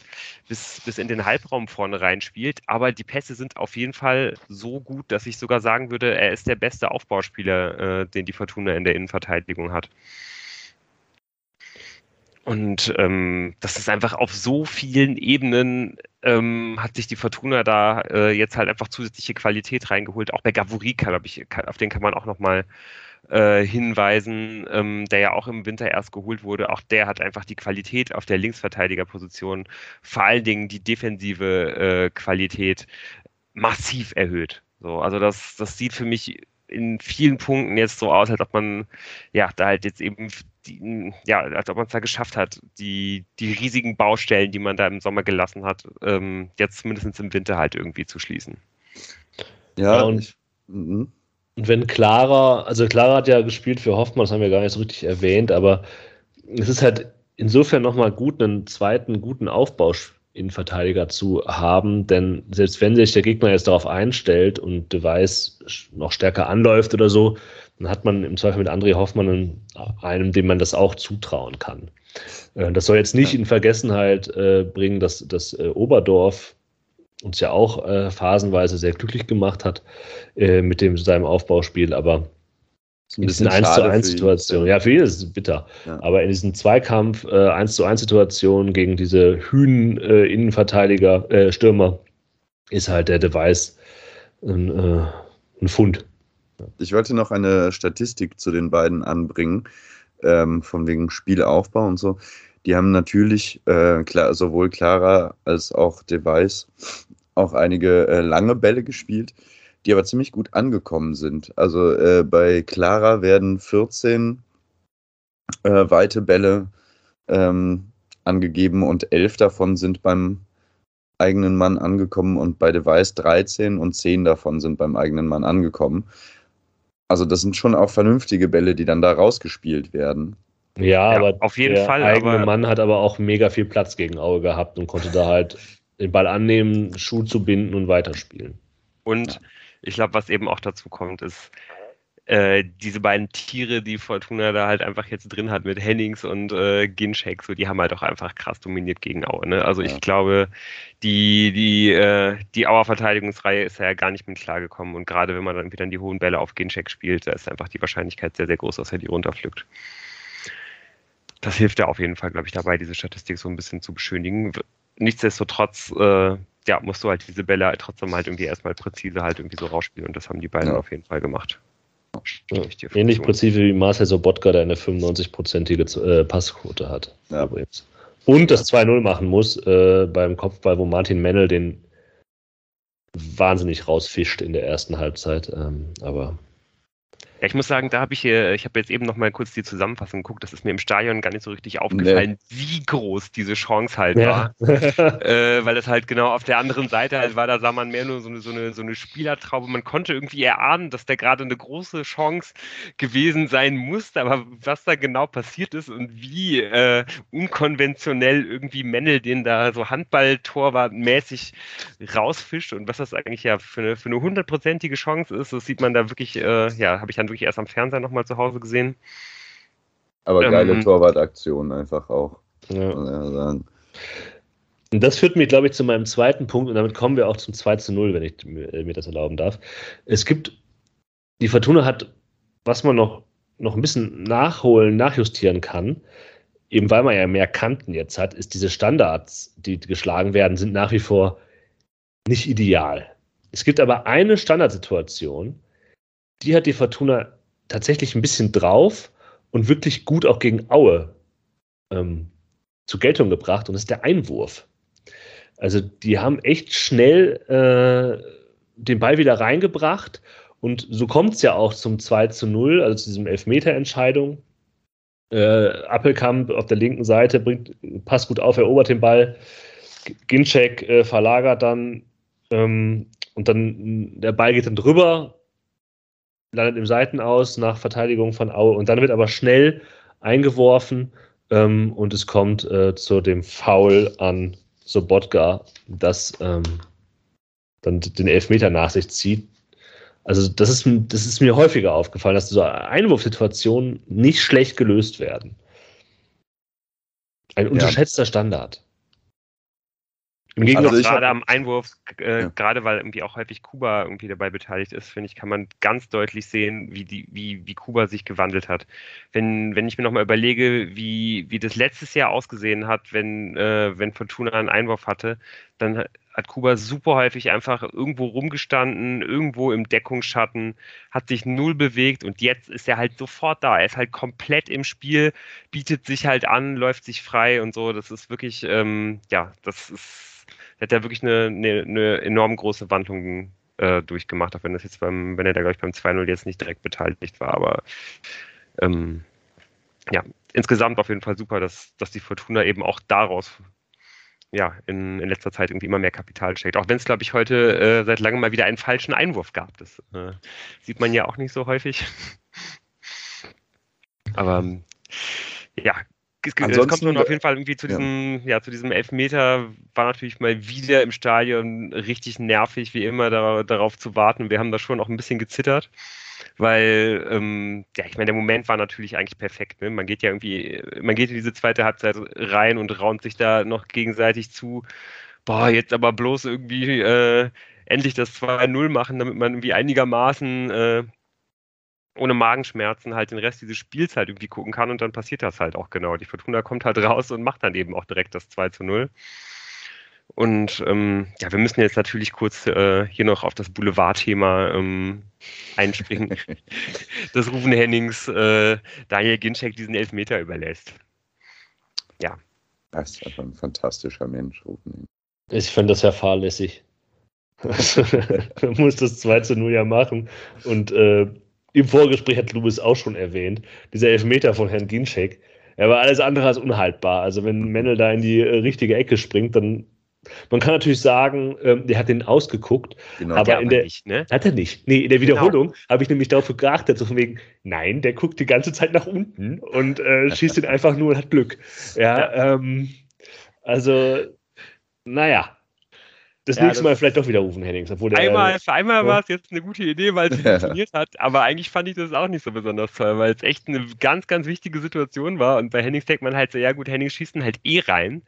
bis, bis in den Halbraum vorne reinspielt. Aber die Pässe sind auf jeden Fall so gut, dass ich sogar sagen würde, er ist der beste Aufbauspieler, äh, den die Fortuna in der Innenverteidigung hat. Und ähm, das ist einfach auf so vielen Ebenen ähm, hat sich die Fortuna da äh, jetzt halt einfach zusätzliche Qualität reingeholt. Auch bei Gavurika, glaube ich, auf den kann man auch nochmal äh, hinweisen, ähm, der ja auch im Winter erst geholt wurde. Auch der hat einfach die Qualität auf der Linksverteidigerposition, vor allen Dingen die defensive äh, Qualität massiv erhöht. So, also das, das sieht für mich in vielen Punkten jetzt so aus, als ob man ja da halt jetzt eben die, ja, als ob man es da geschafft hat, die, die riesigen Baustellen, die man da im Sommer gelassen hat, ähm, jetzt mindestens im Winter halt irgendwie zu schließen. Ja, ja und ich, mhm. Und wenn Clara, also Clara hat ja gespielt für Hoffmann, das haben wir gar nicht so richtig erwähnt, aber es ist halt insofern nochmal gut, einen zweiten guten Aufbau in Verteidiger zu haben, denn selbst wenn sich der Gegner jetzt darauf einstellt und Device noch stärker anläuft oder so, dann hat man im Zweifel mit André Hoffmann einen, einem, dem man das auch zutrauen kann. Äh, das soll jetzt nicht in Vergessenheit äh, bringen, dass das äh, Oberdorf uns ja auch äh, phasenweise sehr glücklich gemacht hat äh, mit dem seinem Aufbauspiel, aber in diesen 1 zu 1 Situationen, ja, für ihn ist es bitter. Ja. Aber in diesen Zweikampf äh, 1 zu 1 Situationen gegen diese Hühn äh, Innenverteidiger, äh, Stürmer, ist halt der Device ein, äh, ein Fund. Ich wollte noch eine Statistik zu den beiden anbringen, ähm, von wegen Spielaufbau und so. Die haben natürlich äh, klar, sowohl Clara als auch Device auch einige äh, lange Bälle gespielt, die aber ziemlich gut angekommen sind. Also äh, bei Clara werden 14 äh, weite Bälle ähm, angegeben und 11 davon sind beim eigenen Mann angekommen und bei Device 13 und 10 davon sind beim eigenen Mann angekommen. Also das sind schon auch vernünftige Bälle, die dann da rausgespielt werden. Ja, ja aber auf jeden der Fall. Der eigene aber, Mann hat aber auch mega viel Platz gegen Aue gehabt und konnte da halt den Ball annehmen, Schuh zu binden und weiterspielen. Und ja. ich glaube, was eben auch dazu kommt, ist, äh, diese beiden Tiere, die Fortuna da halt einfach jetzt drin hat mit Hennings und äh, Ginchek, so die haben halt auch einfach krass dominiert gegen Aue. Ne? Also ja. ich glaube, die, die, äh, die Auer Verteidigungsreihe ist ja gar nicht mit klargekommen und gerade wenn man dann wieder die hohen Bälle auf Ginchek spielt, da ist einfach die Wahrscheinlichkeit sehr, sehr groß, dass er die runterpflückt. Das hilft ja auf jeden Fall, glaube ich, dabei, diese Statistik so ein bisschen zu beschönigen. Nichtsdestotrotz, äh, ja, musst du halt diese Bälle halt trotzdem halt irgendwie erstmal präzise halt irgendwie so rausspielen und das haben die beiden ja. auf jeden Fall gemacht. Ja, ähnlich präzise wie Marcel Sobotka, der eine 95-prozentige äh, Passquote hat. Ja. Übrigens. Und das 2-0 machen muss äh, beim Kopfball, wo Martin Mennel den wahnsinnig rausfischt in der ersten Halbzeit. Ähm, aber ja, ich muss sagen, da habe ich hier, ich habe jetzt eben noch mal kurz die Zusammenfassung geguckt, das ist mir im Stadion gar nicht so richtig aufgefallen, nee. wie groß diese Chance halt ja. war. <laughs> äh, weil das halt genau auf der anderen Seite halt war, da sah man mehr nur so eine, so eine, so eine Spielertraube. Man konnte irgendwie erahnen, dass da gerade eine große Chance gewesen sein musste, aber was da genau passiert ist und wie äh, unkonventionell irgendwie Mendel den da so Handballtorwartmäßig rausfischt und was das eigentlich ja für eine, für eine hundertprozentige Chance ist, das sieht man da wirklich, äh, ja, habe ich dann wirklich erst am Fernseher nochmal zu Hause gesehen. Aber geile ähm, Torwartaktion einfach auch. Ja. Und das führt mich, glaube ich, zu meinem zweiten Punkt und damit kommen wir auch zum 2 zu 0, wenn ich mir das erlauben darf. Es gibt, die Fortuna hat, was man noch, noch ein bisschen nachholen, nachjustieren kann, eben weil man ja mehr Kanten jetzt hat, ist diese Standards, die geschlagen werden, sind nach wie vor nicht ideal. Es gibt aber eine Standardsituation, die hat die Fortuna tatsächlich ein bisschen drauf und wirklich gut auch gegen Aue ähm, zur Geltung gebracht und das ist der Einwurf. Also die haben echt schnell äh, den Ball wieder reingebracht und so kommt es ja auch zum 2 zu 0, also zu diesem Elfmeter-Entscheidung. Äh, Appelkamp auf der linken Seite bringt, passt gut auf, erobert den Ball. Ginczek äh, verlagert dann ähm, und dann der Ball geht dann drüber landet im Seitenaus nach Verteidigung von Aue und dann wird aber schnell eingeworfen ähm, und es kommt äh, zu dem Foul an Sobotka, das ähm, dann den Elfmeter nach sich zieht. Also das ist, das ist mir häufiger aufgefallen, dass so Einwurfsituationen nicht schlecht gelöst werden. Ein unterschätzter ja. Standard. Im Gegensatz also gerade am Einwurf, äh, ja. gerade weil irgendwie auch häufig Kuba irgendwie dabei beteiligt ist, finde ich, kann man ganz deutlich sehen, wie, die, wie, wie Kuba sich gewandelt hat. Wenn, wenn ich mir nochmal überlege, wie, wie das letztes Jahr ausgesehen hat, wenn, äh, wenn Fortuna einen Einwurf hatte, dann hat Kuba super häufig einfach irgendwo rumgestanden, irgendwo im Deckungsschatten, hat sich null bewegt und jetzt ist er halt sofort da. Er ist halt komplett im Spiel, bietet sich halt an, läuft sich frei und so. Das ist wirklich, ähm, ja, das ist hat er wirklich eine, eine, eine enorm große Wandlung äh, durchgemacht, auch wenn das jetzt beim, wenn er da, glaube ich, beim 2-0 jetzt nicht direkt beteiligt war, aber ähm, ja, insgesamt auf jeden Fall super, dass, dass die Fortuna eben auch daraus ja, in, in letzter Zeit irgendwie immer mehr Kapital steckt. Auch wenn es, glaube ich, heute äh, seit langem mal wieder einen falschen Einwurf gab. Das äh, sieht man ja auch nicht so häufig. <laughs> Aber ja, es, es kommt nun auf jeden Fall irgendwie zu diesem, ja. ja. zu diesem Elfmeter, war natürlich mal wieder im Stadion richtig nervig, wie immer da, darauf zu warten. Wir haben da schon auch ein bisschen gezittert, weil, ähm, ja, ich meine, der Moment war natürlich eigentlich perfekt. Ne? Man geht ja irgendwie, man geht in diese zweite Halbzeit rein und raunt sich da noch gegenseitig zu. Boah, jetzt aber bloß irgendwie äh, endlich das 2-0 machen, damit man irgendwie einigermaßen äh, ohne Magenschmerzen halt den Rest dieses Spiels halt irgendwie gucken kann und dann passiert das halt auch genau. Die Fortuna kommt halt <laughs> raus und macht dann eben auch direkt das 2 zu 0. Und ähm, ja, wir müssen jetzt natürlich kurz äh, hier noch auf das Boulevard-Thema ähm, einspringen, <laughs> dass Rufen Hennings äh, Daniel Ginczek diesen Elfmeter überlässt. Ja. Das ist einfach ein fantastischer Mensch, Rufen. Ich finde das ja fahrlässig. <laughs> Man muss das 2 zu 0 ja machen und äh, im Vorgespräch hat Lubis auch schon erwähnt, dieser Elfmeter von Herrn Ginczek, er war alles andere als unhaltbar. Also wenn Mendel da in die äh, richtige Ecke springt, dann Man kann natürlich sagen, ähm, der hat den ausgeguckt, genau, aber der in der nicht, ne? hat er nicht. Nee, in der genau. Wiederholung genau. habe ich nämlich darauf geachtet, so von wegen, nein, der guckt die ganze Zeit nach unten und äh, <laughs> schießt ihn einfach nur und hat Glück. Ja, ja. Ähm, also, naja, das ja, nächste Mal vielleicht doch wieder rufen, Hennings. Obwohl der, einmal, für einmal ja. war es jetzt eine gute Idee, weil es funktioniert hat, aber eigentlich fand ich das auch nicht so besonders toll, weil es echt eine ganz, ganz wichtige Situation war und bei Hennings denkt man halt so, ja gut, Hennings schießt halt eh rein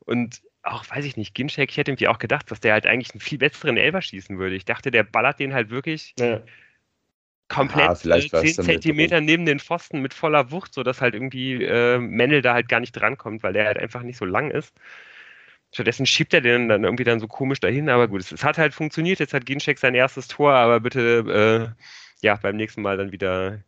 und auch, weiß ich nicht, Ginczek, ich hätte irgendwie auch gedacht, dass der halt eigentlich einen viel besseren Elber schießen würde. Ich dachte, der ballert den halt wirklich ja. komplett ja, 10 Zentimeter neben den Pfosten mit voller Wucht, sodass halt irgendwie äh, Mendel da halt gar nicht drankommt, weil der halt einfach nicht so lang ist. Stattdessen schiebt er den dann irgendwie dann so komisch dahin, aber gut, es, es hat halt funktioniert. Jetzt hat Ginczek sein erstes Tor, aber bitte äh, ja beim nächsten Mal dann wieder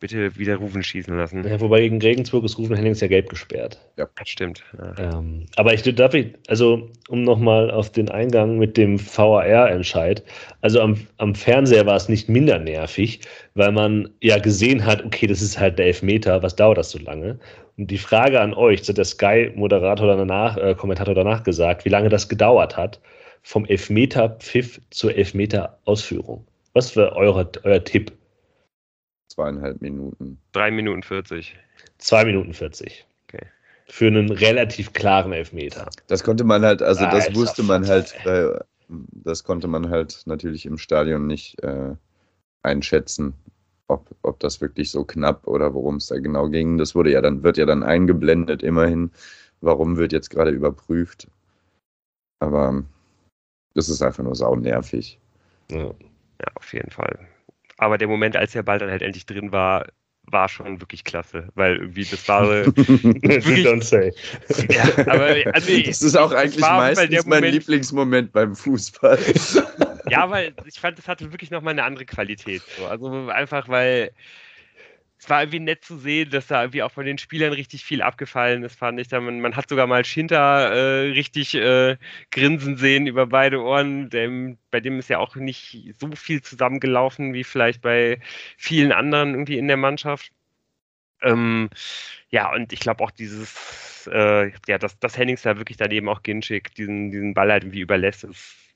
bitte wieder Rufen schießen lassen. Ja, wobei gegen Regensburg ist Rufen Hennings ja gelb gesperrt. Ja, das stimmt. Ja. Ähm, aber ich darf ich, also um nochmal auf den Eingang mit dem VAR-Entscheid, also am, am Fernseher war es nicht minder nervig, weil man ja gesehen hat, okay, das ist halt der Elfmeter, was dauert das so lange? Und die Frage an euch, das hat der Sky-Moderator danach, äh, Kommentator danach gesagt, wie lange das gedauert hat, vom Elfmeter-Pfiff zur Elfmeter-Ausführung. Was wäre euer Tipp? Zweieinhalb Minuten. Drei Minuten 40. Zwei Minuten 40. Okay. Für einen relativ klaren Elfmeter. Das konnte man halt, also das Alter, wusste man halt, äh, das konnte man halt natürlich im Stadion nicht äh, einschätzen, ob, ob das wirklich so knapp oder worum es da genau ging. Das wurde ja dann, wird ja dann eingeblendet, immerhin. Warum wird jetzt gerade überprüft? Aber das ist einfach nur sau nervig. Ja. ja, auf jeden Fall. Aber der Moment, als der Ball dann halt endlich drin war, war schon wirklich klasse, weil irgendwie das <laughs> war wirklich, Don't say. Ja, aber also, das ist auch eigentlich meistens mein Lieblingsmoment beim Fußball. ja, weil ich fand, das hatte wirklich nochmal eine andere Qualität. So. Also einfach, weil es war irgendwie nett zu sehen, dass da irgendwie auch von den Spielern richtig viel abgefallen ist, fand ich. Da man, man hat sogar mal Schinter äh, richtig äh, grinsen sehen über beide Ohren. Dem, bei dem ist ja auch nicht so viel zusammengelaufen wie vielleicht bei vielen anderen irgendwie in der Mannschaft. Ähm, ja, und ich glaube auch dieses, äh, ja, dass, dass Hennings da wirklich daneben auch Ginchik diesen, diesen Ball halt irgendwie überlässt, ist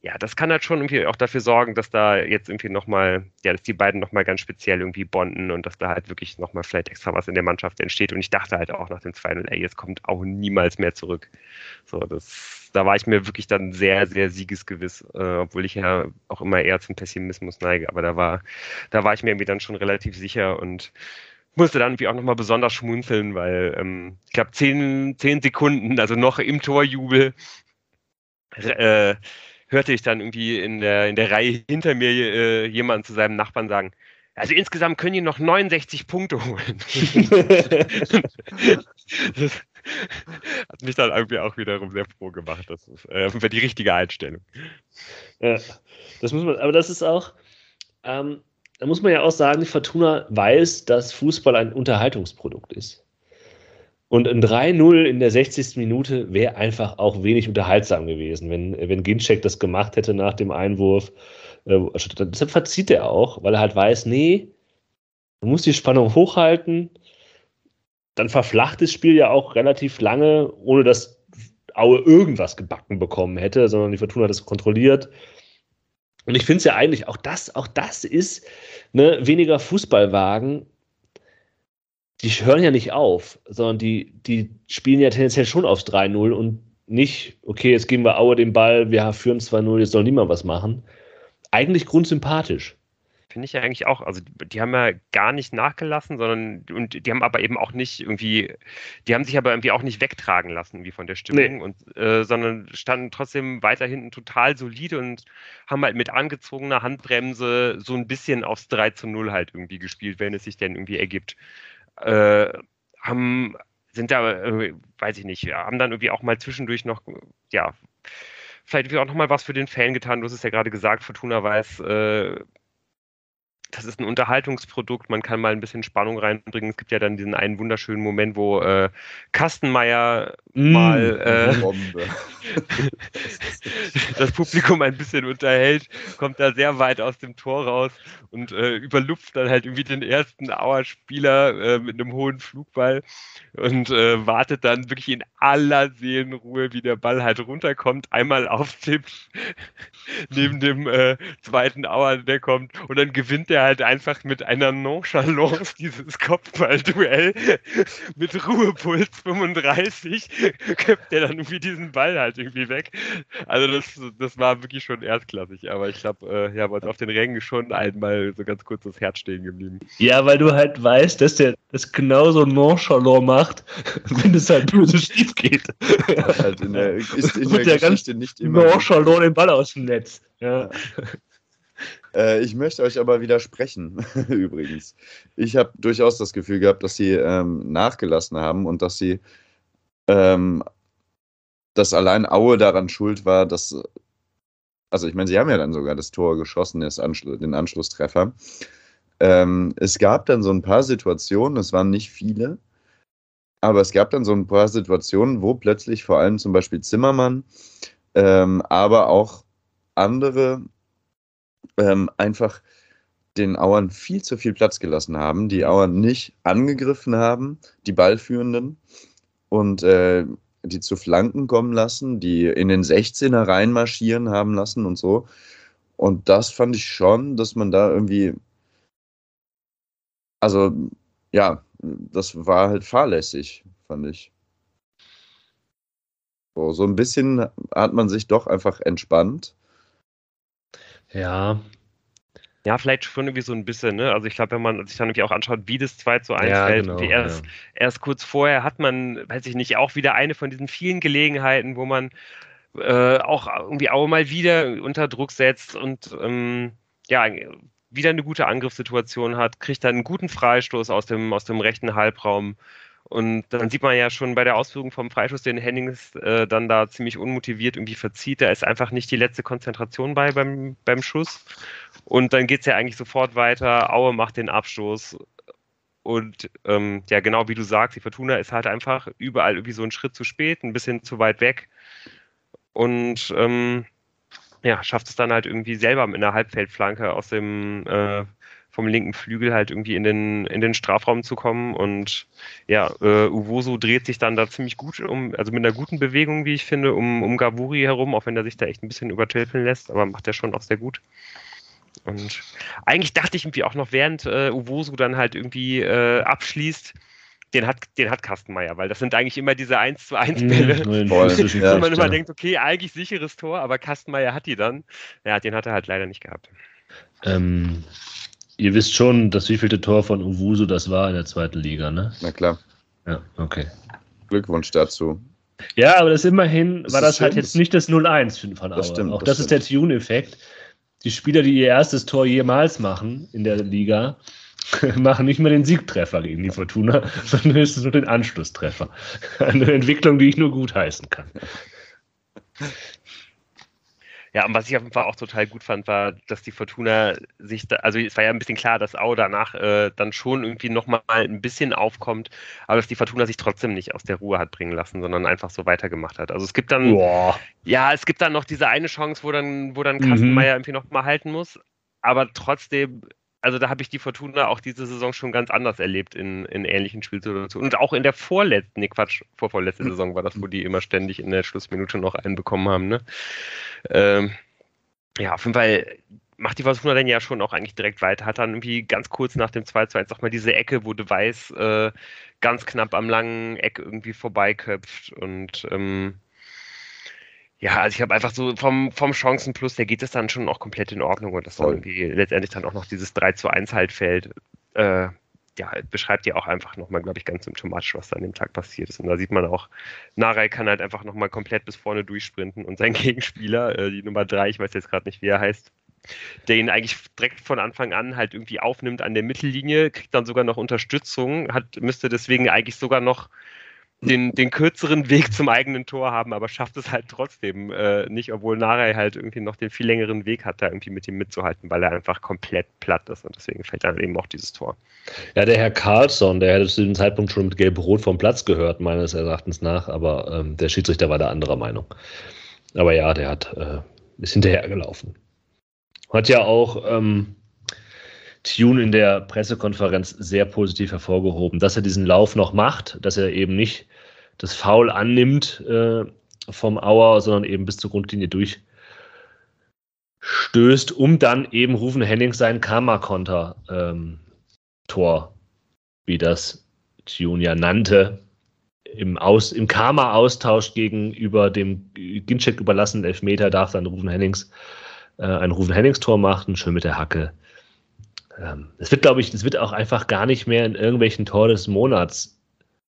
ja, das kann halt schon irgendwie auch dafür sorgen, dass da jetzt irgendwie nochmal, ja, dass die beiden nochmal ganz speziell irgendwie bonden und dass da halt wirklich nochmal vielleicht extra was in der Mannschaft entsteht. Und ich dachte halt auch nach dem 2 ey, jetzt kommt auch niemals mehr zurück. So, das, da war ich mir wirklich dann sehr, sehr siegesgewiss, äh, obwohl ich ja auch immer eher zum Pessimismus neige. Aber da war, da war ich mir irgendwie dann schon relativ sicher und musste dann irgendwie auch nochmal besonders schmunzeln, weil ähm, ich glaube, zehn, zehn Sekunden, also noch im Torjubel, äh, hörte ich dann irgendwie in der, in der Reihe hinter mir äh, jemanden zu seinem Nachbarn sagen, also insgesamt können die noch 69 Punkte holen. <laughs> das hat mich dann irgendwie auch wiederum sehr froh gemacht. Das ist äh, die richtige Einstellung. Ja, das muss man, aber das ist auch, ähm, da muss man ja auch sagen, Fortuna weiß, dass Fußball ein Unterhaltungsprodukt ist. Und ein 3-0 in der 60. Minute wäre einfach auch wenig unterhaltsam gewesen, wenn, wenn Ginczek das gemacht hätte nach dem Einwurf. Äh, also deshalb verzieht er auch, weil er halt weiß, nee, man muss die Spannung hochhalten. Dann verflacht das Spiel ja auch relativ lange, ohne dass Aue irgendwas gebacken bekommen hätte, sondern die Fortuna hat es kontrolliert. Und ich finde es ja eigentlich, auch das, auch das ist ne, weniger Fußballwagen die hören ja nicht auf, sondern die, die spielen ja tendenziell schon aufs 3-0 und nicht, okay, jetzt geben wir Aue den Ball, wir führen 2-0, jetzt soll niemand was machen. Eigentlich grundsympathisch. Finde ich ja eigentlich auch. Also die haben ja gar nicht nachgelassen, sondern und die haben aber eben auch nicht irgendwie, die haben sich aber irgendwie auch nicht wegtragen lassen wie von der Stimmung nee. und äh, sondern standen trotzdem weiter hinten total solide und haben halt mit angezogener Handbremse so ein bisschen aufs 3 zu 0 halt irgendwie gespielt, wenn es sich denn irgendwie ergibt äh, haben, sind da, äh, weiß ich nicht, haben dann irgendwie auch mal zwischendurch noch, ja, vielleicht auch noch mal was für den Fan getan. Du hast es ja gerade gesagt, Fortuna weiß, äh, das ist ein Unterhaltungsprodukt, man kann mal ein bisschen Spannung reinbringen. Es gibt ja dann diesen einen wunderschönen Moment, wo äh, Kastenmeier mal <laughs> äh, <laughs> das Publikum ein bisschen unterhält, kommt da sehr weit aus dem Tor raus und äh, überlupft dann halt irgendwie den ersten Auer-Spieler äh, mit einem hohen Flugball und äh, wartet dann wirklich in aller Seelenruhe, wie der Ball halt runterkommt, einmal auftippt <laughs> neben dem äh, zweiten Auer, der kommt und dann gewinnt er halt einfach mit einer Nonchalance dieses Kopfballduell mit Ruhepuls 35 köpft er dann irgendwie diesen Ball halt irgendwie weg. Also das, das war wirklich schon erstklassig, aber ich glaube, äh, ja, bei uns auf den Rängen schon einmal so ganz kurz das Herz stehen geblieben. Ja, weil du halt weißt, dass der das genauso nonchalant macht, <laughs> wenn es halt böse schief geht. halt in der, ist in der, der Geschichte nicht immer. Nonchalant den Ball aus dem Netz. Ja. Äh, ich möchte euch aber widersprechen, <laughs> übrigens. Ich habe durchaus das Gefühl gehabt, dass sie ähm, nachgelassen haben und dass sie, ähm, dass allein Aue daran schuld war, dass, also ich meine, sie haben ja dann sogar das Tor geschossen, Anschlu den Anschlusstreffer. Ähm, es gab dann so ein paar Situationen, es waren nicht viele, aber es gab dann so ein paar Situationen, wo plötzlich vor allem zum Beispiel Zimmermann, ähm, aber auch andere ähm, einfach den Auern viel zu viel Platz gelassen haben, die Auern nicht angegriffen haben, die Ballführenden, und äh, die zu Flanken kommen lassen, die in den 16er reinmarschieren haben lassen und so. Und das fand ich schon, dass man da irgendwie, also ja, das war halt fahrlässig, fand ich. So, so ein bisschen hat man sich doch einfach entspannt ja. Ja, vielleicht schon irgendwie so ein bisschen, ne? Also ich glaube, wenn man sich dann irgendwie auch anschaut, wie das 2 zu 1 ja, fällt, genau, erst, ja. erst kurz vorher hat man, weiß ich nicht, auch wieder eine von diesen vielen Gelegenheiten, wo man äh, auch irgendwie auch mal wieder unter Druck setzt und ähm, ja, wieder eine gute Angriffssituation hat, kriegt dann einen guten Freistoß aus dem, aus dem rechten Halbraum und dann sieht man ja schon bei der Ausführung vom Freischuss, den Hennings äh, dann da ziemlich unmotiviert irgendwie verzieht. Da ist einfach nicht die letzte Konzentration bei beim, beim Schuss. Und dann geht es ja eigentlich sofort weiter. Aue macht den Abstoß. Und ähm, ja, genau wie du sagst, die Fortuna ist halt einfach überall irgendwie so einen Schritt zu spät, ein bisschen zu weit weg. Und ähm, ja, schafft es dann halt irgendwie selber mit einer Halbfeldflanke aus dem äh, vom linken Flügel halt irgendwie in den, in den Strafraum zu kommen. Und ja, äh, Uwoso dreht sich dann da ziemlich gut um, also mit einer guten Bewegung, wie ich finde, um, um Gavuri herum, auch wenn er sich da echt ein bisschen übertilpeln lässt, aber macht er schon auch sehr gut. Und eigentlich dachte ich irgendwie auch noch, während äh, Uwoso dann halt irgendwie äh, abschließt, den hat, den hat Kastenmeier, weil das sind eigentlich immer diese 1 zu 1 mhm, Bälle, mm, wo ja, man immer denkt, okay, eigentlich sicheres Tor, aber Kastenmeier hat die dann. Ja, den hat er halt leider nicht gehabt. Ähm, Ihr wisst schon, das wievielte Tor von Uwusu das war in der zweiten Liga, ne? Na klar. Ja, okay. Glückwunsch dazu. Ja, aber das immerhin das war das halt jetzt nicht das 0-1 von Auer. Das stimmt, Auch das, das ist der Tune-Effekt. Die Spieler, die ihr erstes Tor jemals machen in der Liga, <laughs> machen nicht mehr den Siegtreffer gegen die Fortuna, <laughs> sondern höchstens nur den Anschlusstreffer. <laughs> Eine Entwicklung, die ich nur gut heißen kann. Ja, und was ich auf jeden Fall auch total gut fand, war, dass die Fortuna sich, da, also es war ja ein bisschen klar, dass Au danach äh, dann schon irgendwie nochmal ein bisschen aufkommt, aber dass die Fortuna sich trotzdem nicht aus der Ruhe hat bringen lassen, sondern einfach so weitergemacht hat. Also es gibt dann, Boah. ja, es gibt dann noch diese eine Chance, wo dann, wo dann mhm. Kastenmeier irgendwie nochmal halten muss, aber trotzdem also da habe ich die Fortuna auch diese Saison schon ganz anders erlebt in, in ähnlichen Spielsituationen. Und auch in der vorletzten, nee Quatsch, vorvorletzte hm. Saison war das, wo die immer ständig in der Schlussminute noch einen bekommen haben. Ne? Ähm, ja, auf jeden Fall macht die Fortuna dann ja schon auch eigentlich direkt weiter. Hat dann irgendwie ganz kurz nach dem 2-2 sag mal diese Ecke, wo De Weiß äh, ganz knapp am langen Eck irgendwie vorbeiköpft und ähm, ja, also ich habe einfach so vom, vom Chancenplus, der geht es dann schon auch komplett in Ordnung und das dann irgendwie letztendlich dann auch noch dieses 3 zu 1 halt fällt. Äh, ja, beschreibt ja auch einfach nochmal, glaube ich, ganz symptomatisch, was da an dem Tag passiert ist. Und da sieht man auch, Narei kann halt einfach nochmal komplett bis vorne durchsprinten und sein <laughs> Gegenspieler, äh, die Nummer 3, ich weiß jetzt gerade nicht, wie er heißt, der ihn eigentlich direkt von Anfang an halt irgendwie aufnimmt an der Mittellinie, kriegt dann sogar noch Unterstützung, hat, müsste deswegen eigentlich sogar noch den, den kürzeren Weg zum eigenen Tor haben, aber schafft es halt trotzdem äh, nicht, obwohl Narei halt irgendwie noch den viel längeren Weg hat, da irgendwie mit ihm mitzuhalten, weil er einfach komplett platt ist und deswegen fällt dann eben auch dieses Tor. Ja, der Herr Carlsson, der hätte zu dem Zeitpunkt schon mit Gelb-Rot vom Platz gehört, meines Erachtens nach, aber ähm, der Schiedsrichter war der anderer Meinung. Aber ja, der hat, äh, ist hinterhergelaufen. Hat ja auch ähm, Tune in der Pressekonferenz sehr positiv hervorgehoben, dass er diesen Lauf noch macht, dass er eben nicht das Foul annimmt äh, vom Auer, sondern eben bis zur Grundlinie durchstößt, um dann eben Rufen Hennings sein Karma-Konter-Tor, ähm, wie das Tune ja nannte, im, Aus, im Karma-Austausch gegenüber dem Ginczek überlassenen Elfmeter darf dann Rufen Hennings äh, ein Rufen Hennings-Tor machen, schön mit der Hacke es wird, glaube ich, es wird auch einfach gar nicht mehr in irgendwelchen Tor des Monats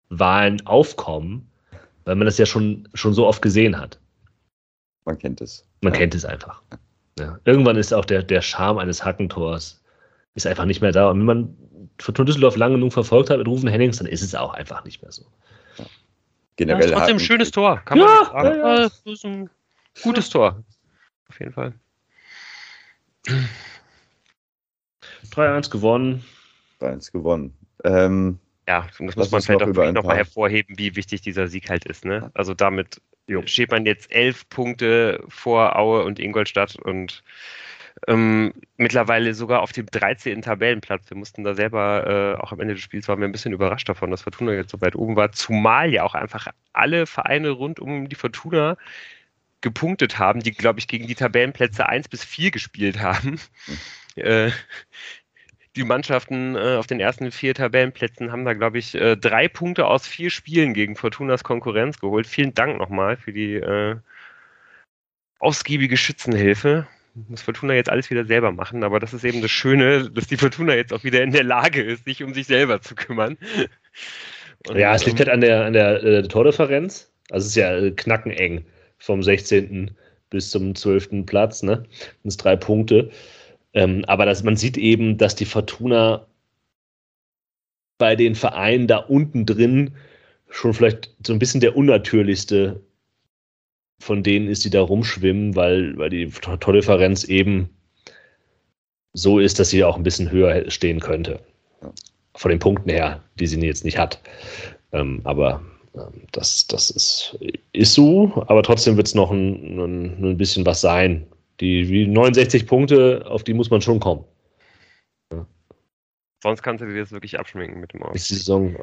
Wahlen aufkommen, weil man das ja schon, schon so oft gesehen hat. Man kennt es. Man ja. kennt es einfach. Ja. Irgendwann ist auch der, der Charme eines Hackentors ist einfach nicht mehr da. Und wenn man Fortuna Düsseldorf lange genug verfolgt hat mit Rufen Hennings, dann ist es auch einfach nicht mehr so. Ja. Generell ja, trotzdem ein schönes Tor, kann man ja, sagen. Ja, ja. Das ist ein gutes Tor. Auf jeden Fall. 3-1 gewonnen. 3-1 gewonnen. Ähm, ja, das muss man vielleicht auch nochmal hervorheben, wie wichtig dieser Sieg halt ist. Ne? Also damit jo. steht man jetzt elf Punkte vor Aue und Ingolstadt und ähm, mittlerweile sogar auf dem 13. Tabellenplatz. Wir mussten da selber, äh, auch am Ende des Spiels waren wir ein bisschen überrascht davon, dass Fortuna jetzt so weit oben war, zumal ja auch einfach alle Vereine rund um die Fortuna gepunktet haben, die, glaube ich, gegen die Tabellenplätze 1 bis 4 gespielt haben. Äh, <laughs> die Mannschaften äh, auf den ersten vier Tabellenplätzen haben da, glaube ich, äh, drei Punkte aus vier Spielen gegen Fortunas Konkurrenz geholt. Vielen Dank nochmal für die äh, ausgiebige Schützenhilfe. Muss Fortuna jetzt alles wieder selber machen, aber das ist eben das Schöne, dass die Fortuna jetzt auch wieder in der Lage ist, sich um sich selber zu kümmern. <laughs> Und, ja, es liegt ähm, halt an der, an der äh, Tordifferenz. Also es ist ja äh, knackeneng vom 16. bis zum 12. Platz, ne? Das sind drei Punkte. Ähm, aber das, man sieht eben, dass die Fortuna bei den Vereinen da unten drin schon vielleicht so ein bisschen der unnatürlichste von denen ist, die da rumschwimmen, weil, weil die Tordifferenz eben so ist, dass sie auch ein bisschen höher stehen könnte. Von den Punkten her, die sie jetzt nicht hat. Ähm, aber ähm, das, das ist, ist so, aber trotzdem wird es noch ein, ein, ein bisschen was sein, die, die 69 Punkte, auf die muss man schon kommen. Ja. Sonst kannst du dir das wirklich abschminken mit dem Aus. Die Saison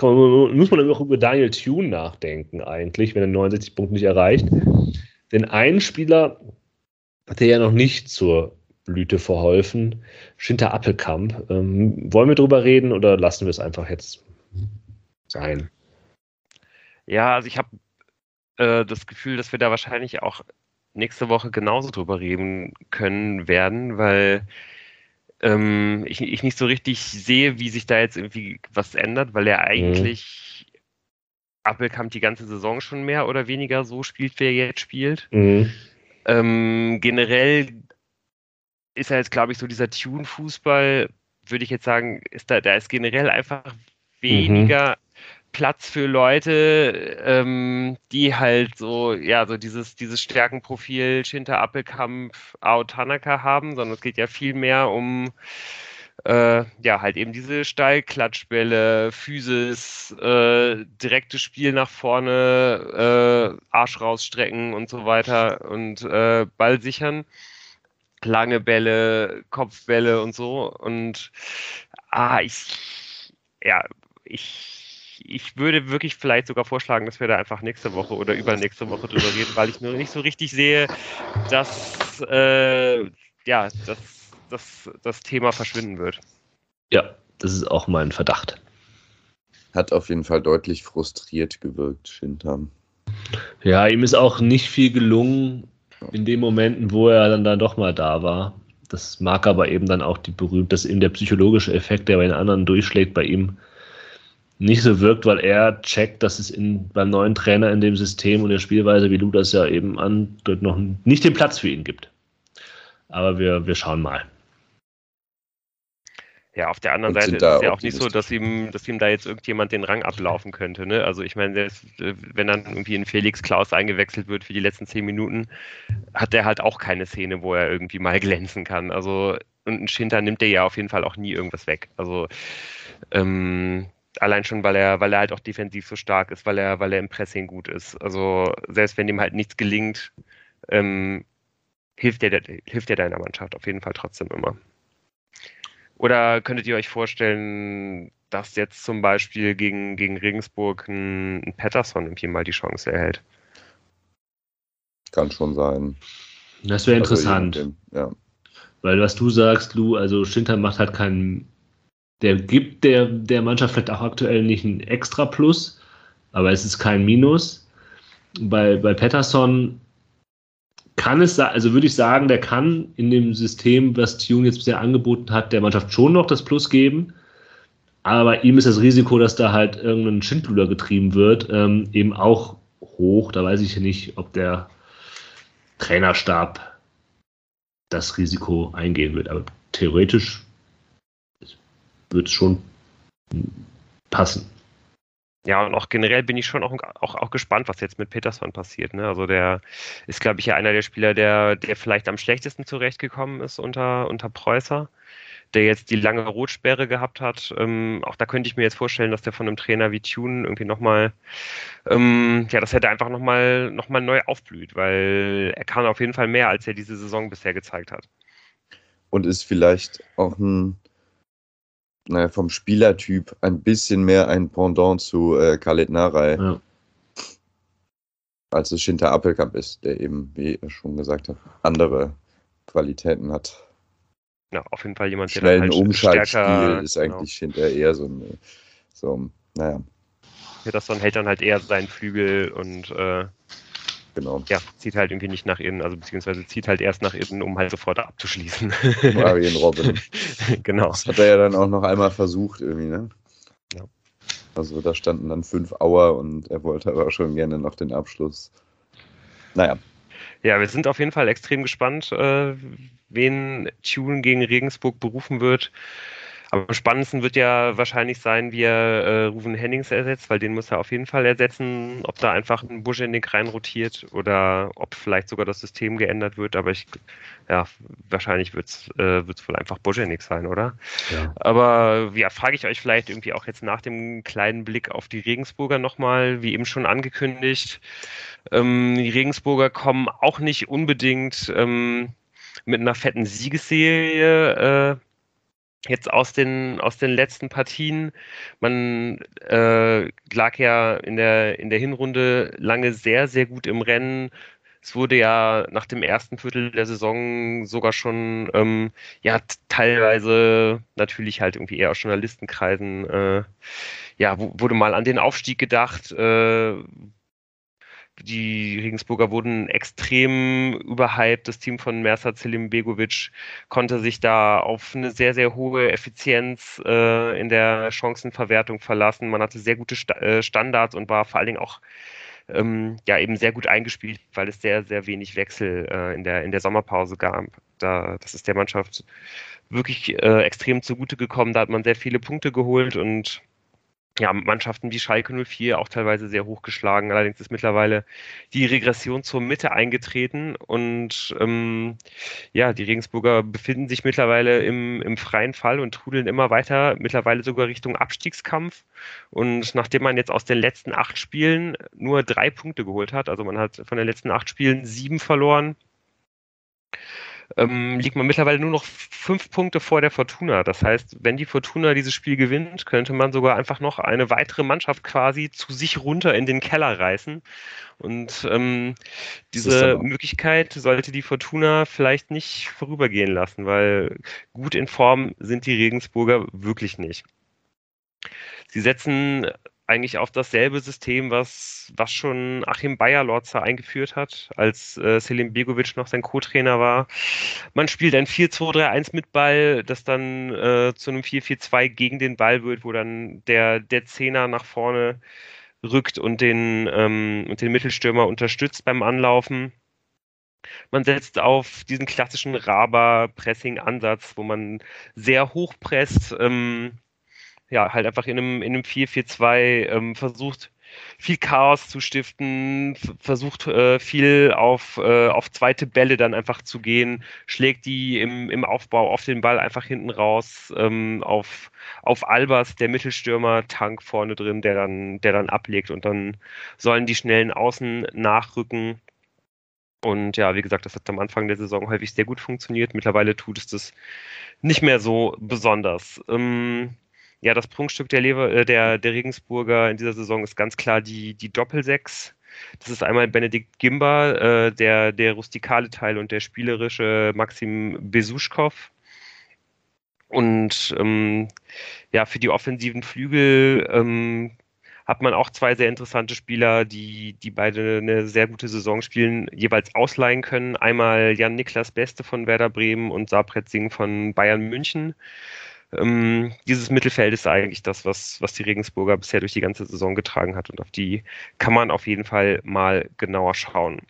man, muss man auch über Daniel Thune nachdenken, eigentlich, wenn er 69 Punkte nicht erreicht. Denn ein Spieler hat er ja noch nicht zur Blüte verholfen. Schinter Appelkamp. Ähm, wollen wir drüber reden oder lassen wir es einfach jetzt sein? Ja, also ich habe äh, das Gefühl, dass wir da wahrscheinlich auch nächste Woche genauso drüber reden können werden, weil ähm, ich, ich nicht so richtig sehe, wie sich da jetzt irgendwie was ändert, weil er mhm. eigentlich mhm. Appelkamp die ganze Saison schon mehr oder weniger so spielt, wie er jetzt spielt. Mhm. Ähm, generell ist er jetzt, glaube ich, so dieser Tune-Fußball, würde ich jetzt sagen, ist da, da ist generell einfach mhm. weniger mhm. Platz für Leute, ähm, die halt so, ja, so dieses, dieses Stärkenprofil Shinta Appelkampf, Ao Tanaka haben, sondern es geht ja viel mehr um äh, ja, halt eben diese Steilklatschbälle, Physis, äh, direktes Spiel nach vorne, äh, Arsch rausstrecken und so weiter und äh, Ball sichern. Lange Bälle, Kopfbälle und so. Und ah, ich, ja, ich ich würde wirklich vielleicht sogar vorschlagen, dass wir da einfach nächste Woche oder übernächste Woche drüber reden, weil ich nur nicht so richtig sehe, dass, äh, ja, dass, dass das Thema verschwinden wird. Ja, das ist auch mein Verdacht. Hat auf jeden Fall deutlich frustriert gewirkt, Shintam. Ja, ihm ist auch nicht viel gelungen in den Momenten, wo er dann, dann doch mal da war. Das mag aber eben dann auch die berühmte, dass eben der psychologische Effekt, der bei den anderen durchschlägt, bei ihm nicht so wirkt, weil er checkt, dass es in, beim neuen Trainer in dem System und der Spielweise, wie du das ja eben andeutet, noch nicht den Platz für ihn gibt. Aber wir, wir schauen mal. Ja, auf der anderen Seite ist es ja auch nicht so, dass ihm, dass ihm da jetzt irgendjemand den Rang ablaufen könnte. Ne? Also ich meine, äh, wenn dann irgendwie ein Felix Klaus eingewechselt wird für die letzten zehn Minuten, hat er halt auch keine Szene, wo er irgendwie mal <laughs> glänzen kann. Also und ein Schinter nimmt er ja auf jeden Fall auch nie irgendwas weg. Also ähm, allein schon, weil er, weil er halt auch defensiv so stark ist, weil er, weil er im Pressing gut ist. Also selbst wenn ihm halt nichts gelingt, ähm, hilft er, hilft er deiner Mannschaft auf jeden Fall trotzdem immer. Oder könntet ihr euch vorstellen, dass jetzt zum Beispiel gegen, gegen Regensburg ein, ein Patterson irgendwie mal die Chance erhält? Kann schon sein. Das wäre also interessant. Also ja. Weil was du sagst, Lou, also Schinter macht halt keinen, der gibt der, der Mannschaft vielleicht auch aktuell nicht ein extra Plus, aber es ist kein Minus. Bei, bei Patterson kann es, also würde ich sagen, der kann in dem System, was Tune jetzt bisher angeboten hat, der Mannschaft schon noch das Plus geben. Aber ihm ist das Risiko, dass da halt irgendein Schindluder getrieben wird, ähm, eben auch hoch. Da weiß ich nicht, ob der Trainerstab das Risiko eingehen wird. Aber theoretisch wird es schon passen. Ja, und auch generell bin ich schon auch, auch, auch gespannt, was jetzt mit Peterson passiert. Ne? Also der ist, glaube ich, ja einer der Spieler, der, der vielleicht am schlechtesten zurechtgekommen ist unter, unter Preußer, der jetzt die lange Rotsperre gehabt hat. Ähm, auch da könnte ich mir jetzt vorstellen, dass der von einem Trainer wie Tune irgendwie nochmal, ähm, ja, dass er da einfach nochmal noch mal neu aufblüht, weil er kann auf jeden Fall mehr, als er diese Saison bisher gezeigt hat. Und ist vielleicht auch ein naja, vom Spielertyp ein bisschen mehr ein Pendant zu äh, Khaled Narei. Ja. Als es Shinta Appelkamp ist, der eben, wie er schon gesagt hat, andere Qualitäten hat. Ja, auf jeden Fall jemand, der Schnellen halt Umschaltspiel stärker, ist eigentlich genau. Shinta eher so ein, so, naja. Peterson hält dann halt eher seinen Flügel und äh, genau. Ja, zieht halt irgendwie nicht nach innen, also beziehungsweise zieht halt erst nach innen, um halt sofort abzuschließen. Arjen Robin. <laughs> genau. Das hat er ja dann auch noch einmal versucht irgendwie, ne? Ja. Also da standen dann fünf Auer und er wollte aber schon gerne noch den Abschluss. Naja. Ja, wir sind auf jeden Fall extrem gespannt, äh, wen Tune gegen Regensburg berufen wird. Am spannendsten wird ja wahrscheinlich sein, wie er äh, Ruven Hennings ersetzt, weil den muss er auf jeden Fall ersetzen. Ob da einfach ein Buschenik reinrotiert oder ob vielleicht sogar das System geändert wird. Aber ich, ja, wahrscheinlich wird es äh, wird's wohl einfach Buschenik sein, oder? Ja. Aber ja, frage ich euch vielleicht irgendwie auch jetzt nach dem kleinen Blick auf die Regensburger nochmal, wie eben schon angekündigt. Ähm, die Regensburger kommen auch nicht unbedingt ähm, mit einer fetten Siegesserie. Äh, jetzt aus den, aus den letzten Partien. Man äh, lag ja in der, in der Hinrunde lange sehr, sehr gut im Rennen. Es wurde ja nach dem ersten Viertel der Saison sogar schon, ähm, ja, teilweise natürlich halt irgendwie eher aus Journalistenkreisen, äh, ja, wurde mal an den Aufstieg gedacht, äh, die Regensburger wurden extrem überhyped. Das Team von Mersat Selim Begovic konnte sich da auf eine sehr, sehr hohe Effizienz äh, in der Chancenverwertung verlassen. Man hatte sehr gute Sta äh, Standards und war vor allen Dingen auch ähm, ja eben sehr gut eingespielt, weil es sehr, sehr wenig Wechsel äh, in, der, in der Sommerpause gab. Da, das ist der Mannschaft wirklich äh, extrem zugute gekommen. Da hat man sehr viele Punkte geholt und ja, Mannschaften wie Schalke 04 auch teilweise sehr hochgeschlagen. Allerdings ist mittlerweile die Regression zur Mitte eingetreten und ähm, ja, die Regensburger befinden sich mittlerweile im, im freien Fall und trudeln immer weiter, mittlerweile sogar Richtung Abstiegskampf. Und nachdem man jetzt aus den letzten acht Spielen nur drei Punkte geholt hat, also man hat von den letzten acht Spielen sieben verloren, ähm, liegt man mittlerweile nur noch fünf Punkte vor der Fortuna. Das heißt, wenn die Fortuna dieses Spiel gewinnt, könnte man sogar einfach noch eine weitere Mannschaft quasi zu sich runter in den Keller reißen. Und ähm, diese Möglichkeit sollte die Fortuna vielleicht nicht vorübergehen lassen, weil gut in Form sind die Regensburger wirklich nicht. Sie setzen eigentlich auf dasselbe System, was, was schon Achim Bayerlotzer eingeführt hat, als äh, Selim Begovic noch sein Co-Trainer war. Man spielt ein 4-2-3-1 mit Ball, das dann äh, zu einem 4-4-2 gegen den Ball wird, wo dann der, der Zehner nach vorne rückt und den, ähm, und den Mittelstürmer unterstützt beim Anlaufen. Man setzt auf diesen klassischen Raba-Pressing-Ansatz, wo man sehr hoch presst, ähm, ja, halt einfach in einem, in einem 4-4-2 ähm, versucht, viel Chaos zu stiften, versucht äh, viel auf, äh, auf zweite Bälle dann einfach zu gehen, schlägt die im, im Aufbau auf den Ball einfach hinten raus, ähm, auf, auf Albers, der Mittelstürmer, Tank vorne drin, der dann, der dann ablegt und dann sollen die schnellen Außen nachrücken. Und ja, wie gesagt, das hat am Anfang der Saison häufig sehr gut funktioniert. Mittlerweile tut es das nicht mehr so besonders. Ähm, ja, das Prunkstück der, Lever, äh, der, der Regensburger in dieser Saison ist ganz klar die, die Doppelsechs. Das ist einmal Benedikt Gimba, äh, der, der rustikale Teil und der spielerische Maxim Besuschkow. Und ähm, ja, für die offensiven Flügel ähm, hat man auch zwei sehr interessante Spieler, die, die beide eine sehr gute Saison spielen, jeweils ausleihen können. Einmal Jan-Niklas Beste von Werder Bremen und Sabret Singh von Bayern München. Ähm, dieses Mittelfeld ist eigentlich das, was, was die Regensburger bisher durch die ganze Saison getragen hat und auf die kann man auf jeden Fall mal genauer schauen.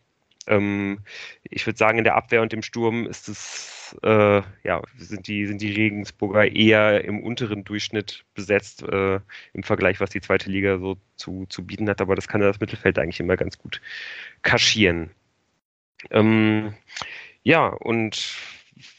Ähm, ich würde sagen, in der Abwehr und im Sturm ist es, äh, ja, sind die, sind die Regensburger eher im unteren Durchschnitt besetzt äh, im Vergleich, was die zweite Liga so zu, zu bieten hat, aber das kann das Mittelfeld eigentlich immer ganz gut kaschieren. Ähm, ja, und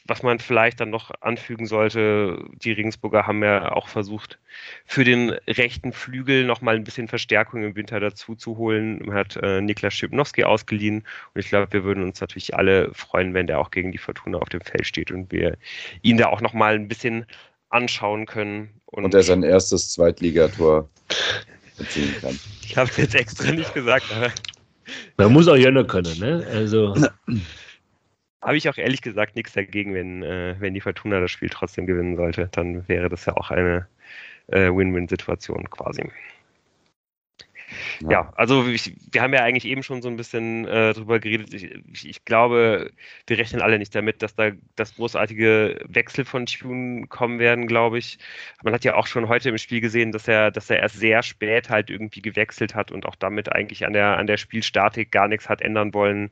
was man vielleicht dann noch anfügen sollte, die Regensburger haben ja auch versucht, für den rechten Flügel nochmal ein bisschen Verstärkung im Winter dazu zu holen. Man hat äh, Niklas Schipnowski ausgeliehen und ich glaube, wir würden uns natürlich alle freuen, wenn der auch gegen die Fortuna auf dem Feld steht und wir ihn da auch nochmal ein bisschen anschauen können. Und, und er sein erstes Zweitligator erzielen kann. Ich habe es jetzt extra nicht gesagt, aber. Man muss auch Jönne können, ne? Also. <clears throat> Habe ich auch ehrlich gesagt nichts dagegen, wenn, äh, wenn die Fortuna das Spiel trotzdem gewinnen sollte. Dann wäre das ja auch eine äh, Win-Win-Situation quasi. Ja, ja also ich, wir haben ja eigentlich eben schon so ein bisschen äh, drüber geredet. Ich, ich, glaube, wir rechnen alle nicht damit, dass da das großartige Wechsel von Tune kommen werden, glaube ich. Man hat ja auch schon heute im Spiel gesehen, dass er, dass er erst sehr spät halt irgendwie gewechselt hat und auch damit eigentlich an der, an der Spielstatik gar nichts hat ändern wollen.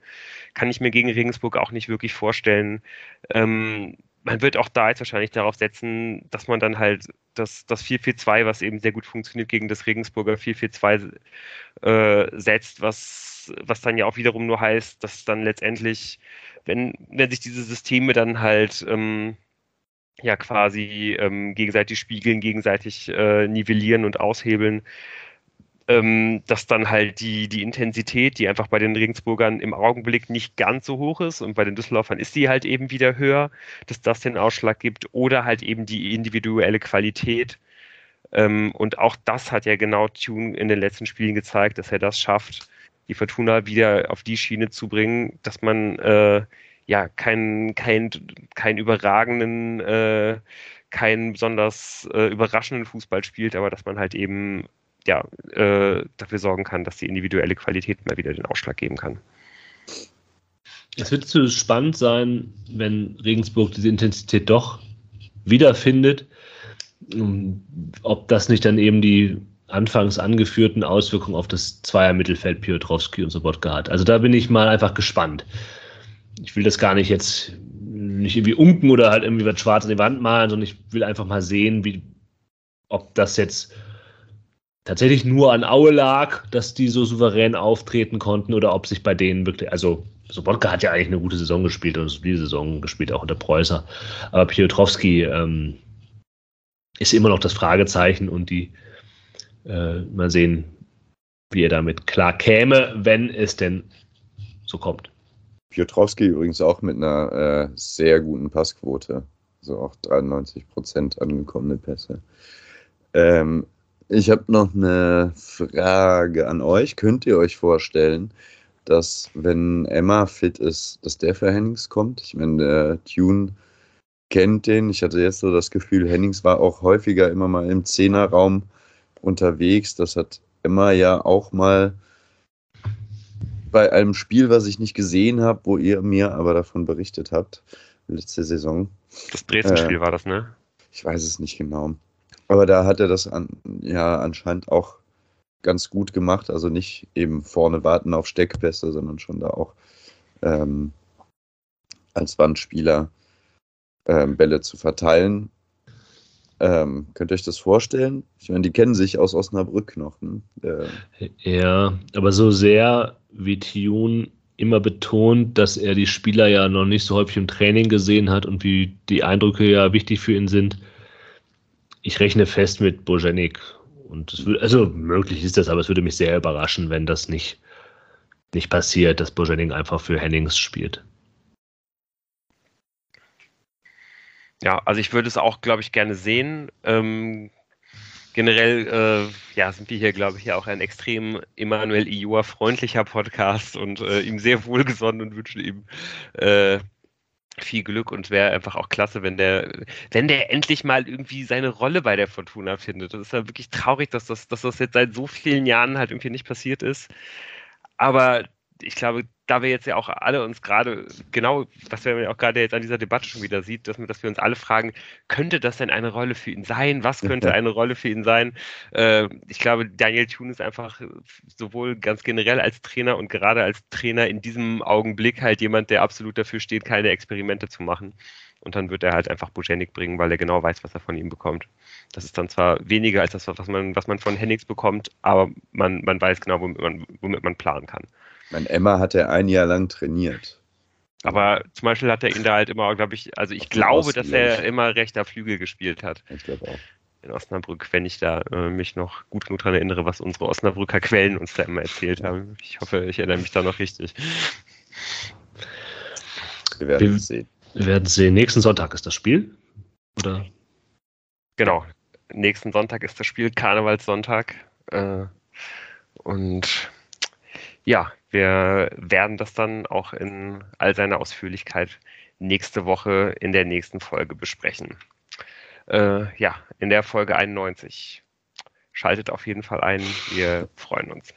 Kann ich mir gegen Regensburg auch nicht wirklich vorstellen. Ähm, man wird auch da jetzt wahrscheinlich darauf setzen, dass man dann halt das, das 4-4-2, was eben sehr gut funktioniert, gegen das Regensburger 4-4-2 äh, setzt, was, was dann ja auch wiederum nur heißt, dass dann letztendlich, wenn, wenn sich diese Systeme dann halt ähm, ja quasi ähm, gegenseitig spiegeln, gegenseitig äh, nivellieren und aushebeln, ähm, dass dann halt die, die Intensität, die einfach bei den Regensburgern im Augenblick nicht ganz so hoch ist und bei den Düsseldorfern ist die halt eben wieder höher, dass das den Ausschlag gibt oder halt eben die individuelle Qualität. Ähm, und auch das hat ja genau Tune in den letzten Spielen gezeigt, dass er das schafft, die Fortuna wieder auf die Schiene zu bringen, dass man äh, ja keinen kein, kein überragenden, äh, keinen besonders äh, überraschenden Fußball spielt, aber dass man halt eben ja, äh, dafür sorgen kann, dass die individuelle Qualität mal wieder den Ausschlag geben kann. Es wird zu spannend sein, wenn Regensburg diese Intensität doch wiederfindet, ob das nicht dann eben die anfangs angeführten Auswirkungen auf das Zweier-Mittelfeld Piotrowski und Sobotka hat. Also da bin ich mal einfach gespannt. Ich will das gar nicht jetzt nicht irgendwie unken oder halt irgendwie was schwarz an die Wand malen, sondern ich will einfach mal sehen, wie, ob das jetzt tatsächlich nur an Aue lag, dass die so souverän auftreten konnten oder ob sich bei denen wirklich, also Sobotka hat ja eigentlich eine gute Saison gespielt und diese Saison gespielt, auch unter Preußer. Aber Piotrowski ähm, ist immer noch das Fragezeichen und die äh, mal sehen, wie er damit klar käme, wenn es denn so kommt. Piotrowski übrigens auch mit einer äh, sehr guten Passquote, also auch 93 Prozent angekommene Pässe. Ähm, ich habe noch eine Frage an euch. Könnt ihr euch vorstellen, dass wenn Emma fit ist, dass der für Hennings kommt? Ich meine, der Tune kennt den. Ich hatte jetzt so das Gefühl, Hennings war auch häufiger immer mal im Zehnerraum unterwegs. Das hat Emma ja auch mal bei einem Spiel, was ich nicht gesehen habe, wo ihr mir aber davon berichtet habt, letzte Saison. Das Dresden-Spiel äh, war das, ne? Ich weiß es nicht genau. Aber da hat er das an, ja anscheinend auch ganz gut gemacht. Also nicht eben vorne warten auf Steckpässe, sondern schon da auch ähm, als Wandspieler ähm, Bälle zu verteilen. Ähm, könnt ihr euch das vorstellen? Ich meine, die kennen sich aus Osnabrück noch. Ne? Äh. Ja, aber so sehr wie Tune immer betont, dass er die Spieler ja noch nicht so häufig im Training gesehen hat und wie die Eindrücke ja wichtig für ihn sind. Ich rechne fest mit Bojanik. Und es würde, also möglich ist das, aber es würde mich sehr überraschen, wenn das nicht, nicht passiert, dass Bojanik einfach für Hennings spielt. Ja, also ich würde es auch, glaube ich, gerne sehen. Ähm, generell äh, ja, sind wir hier, glaube ich, ja auch ein extrem Emanuel Iua freundlicher Podcast und äh, ihm sehr wohlgesonnen und wünschen ihm äh, viel Glück und wäre einfach auch klasse, wenn der, wenn der endlich mal irgendwie seine Rolle bei der Fortuna findet. Das ist ja wirklich traurig, dass das, dass das jetzt seit so vielen Jahren halt irgendwie nicht passiert ist. Aber ich glaube, da wir jetzt ja auch alle uns gerade, genau, was wir ja auch gerade jetzt an dieser Debatte schon wieder sieht, dass, dass wir uns alle fragen, könnte das denn eine Rolle für ihn sein? Was könnte <laughs> eine Rolle für ihn sein? Äh, ich glaube, Daniel Thune ist einfach sowohl ganz generell als Trainer und gerade als Trainer in diesem Augenblick halt jemand, der absolut dafür steht, keine Experimente zu machen. Und dann wird er halt einfach Bogenik bringen, weil er genau weiß, was er von ihm bekommt. Das ist dann zwar weniger als das, was man, was man von Hennings bekommt, aber man, man weiß genau, womit man, womit man planen kann. Mein Emma hat er ein Jahr lang trainiert. Aber zum Beispiel hat er ihn da halt immer, glaube ich, also ich glaube, dass er immer rechter Flügel gespielt hat. Ich glaube auch. In Osnabrück, wenn ich da äh, mich noch gut genug daran erinnere, was unsere Osnabrücker Quellen uns da immer erzählt haben. Ich hoffe, ich erinnere mich da noch richtig. Wir werden wir, sehen. Wir werden sehen. Nächsten Sonntag ist das Spiel? Oder? Genau. Nächsten Sonntag ist das Spiel, Karnevalssonntag. Äh, und ja, wir werden das dann auch in all seiner Ausführlichkeit nächste Woche in der nächsten Folge besprechen. Äh, ja, in der Folge 91. Schaltet auf jeden Fall ein. Wir freuen uns.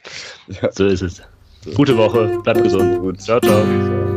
Ja. So ist es. Gute Woche. Bleibt gesund. Gut. Ciao, ciao.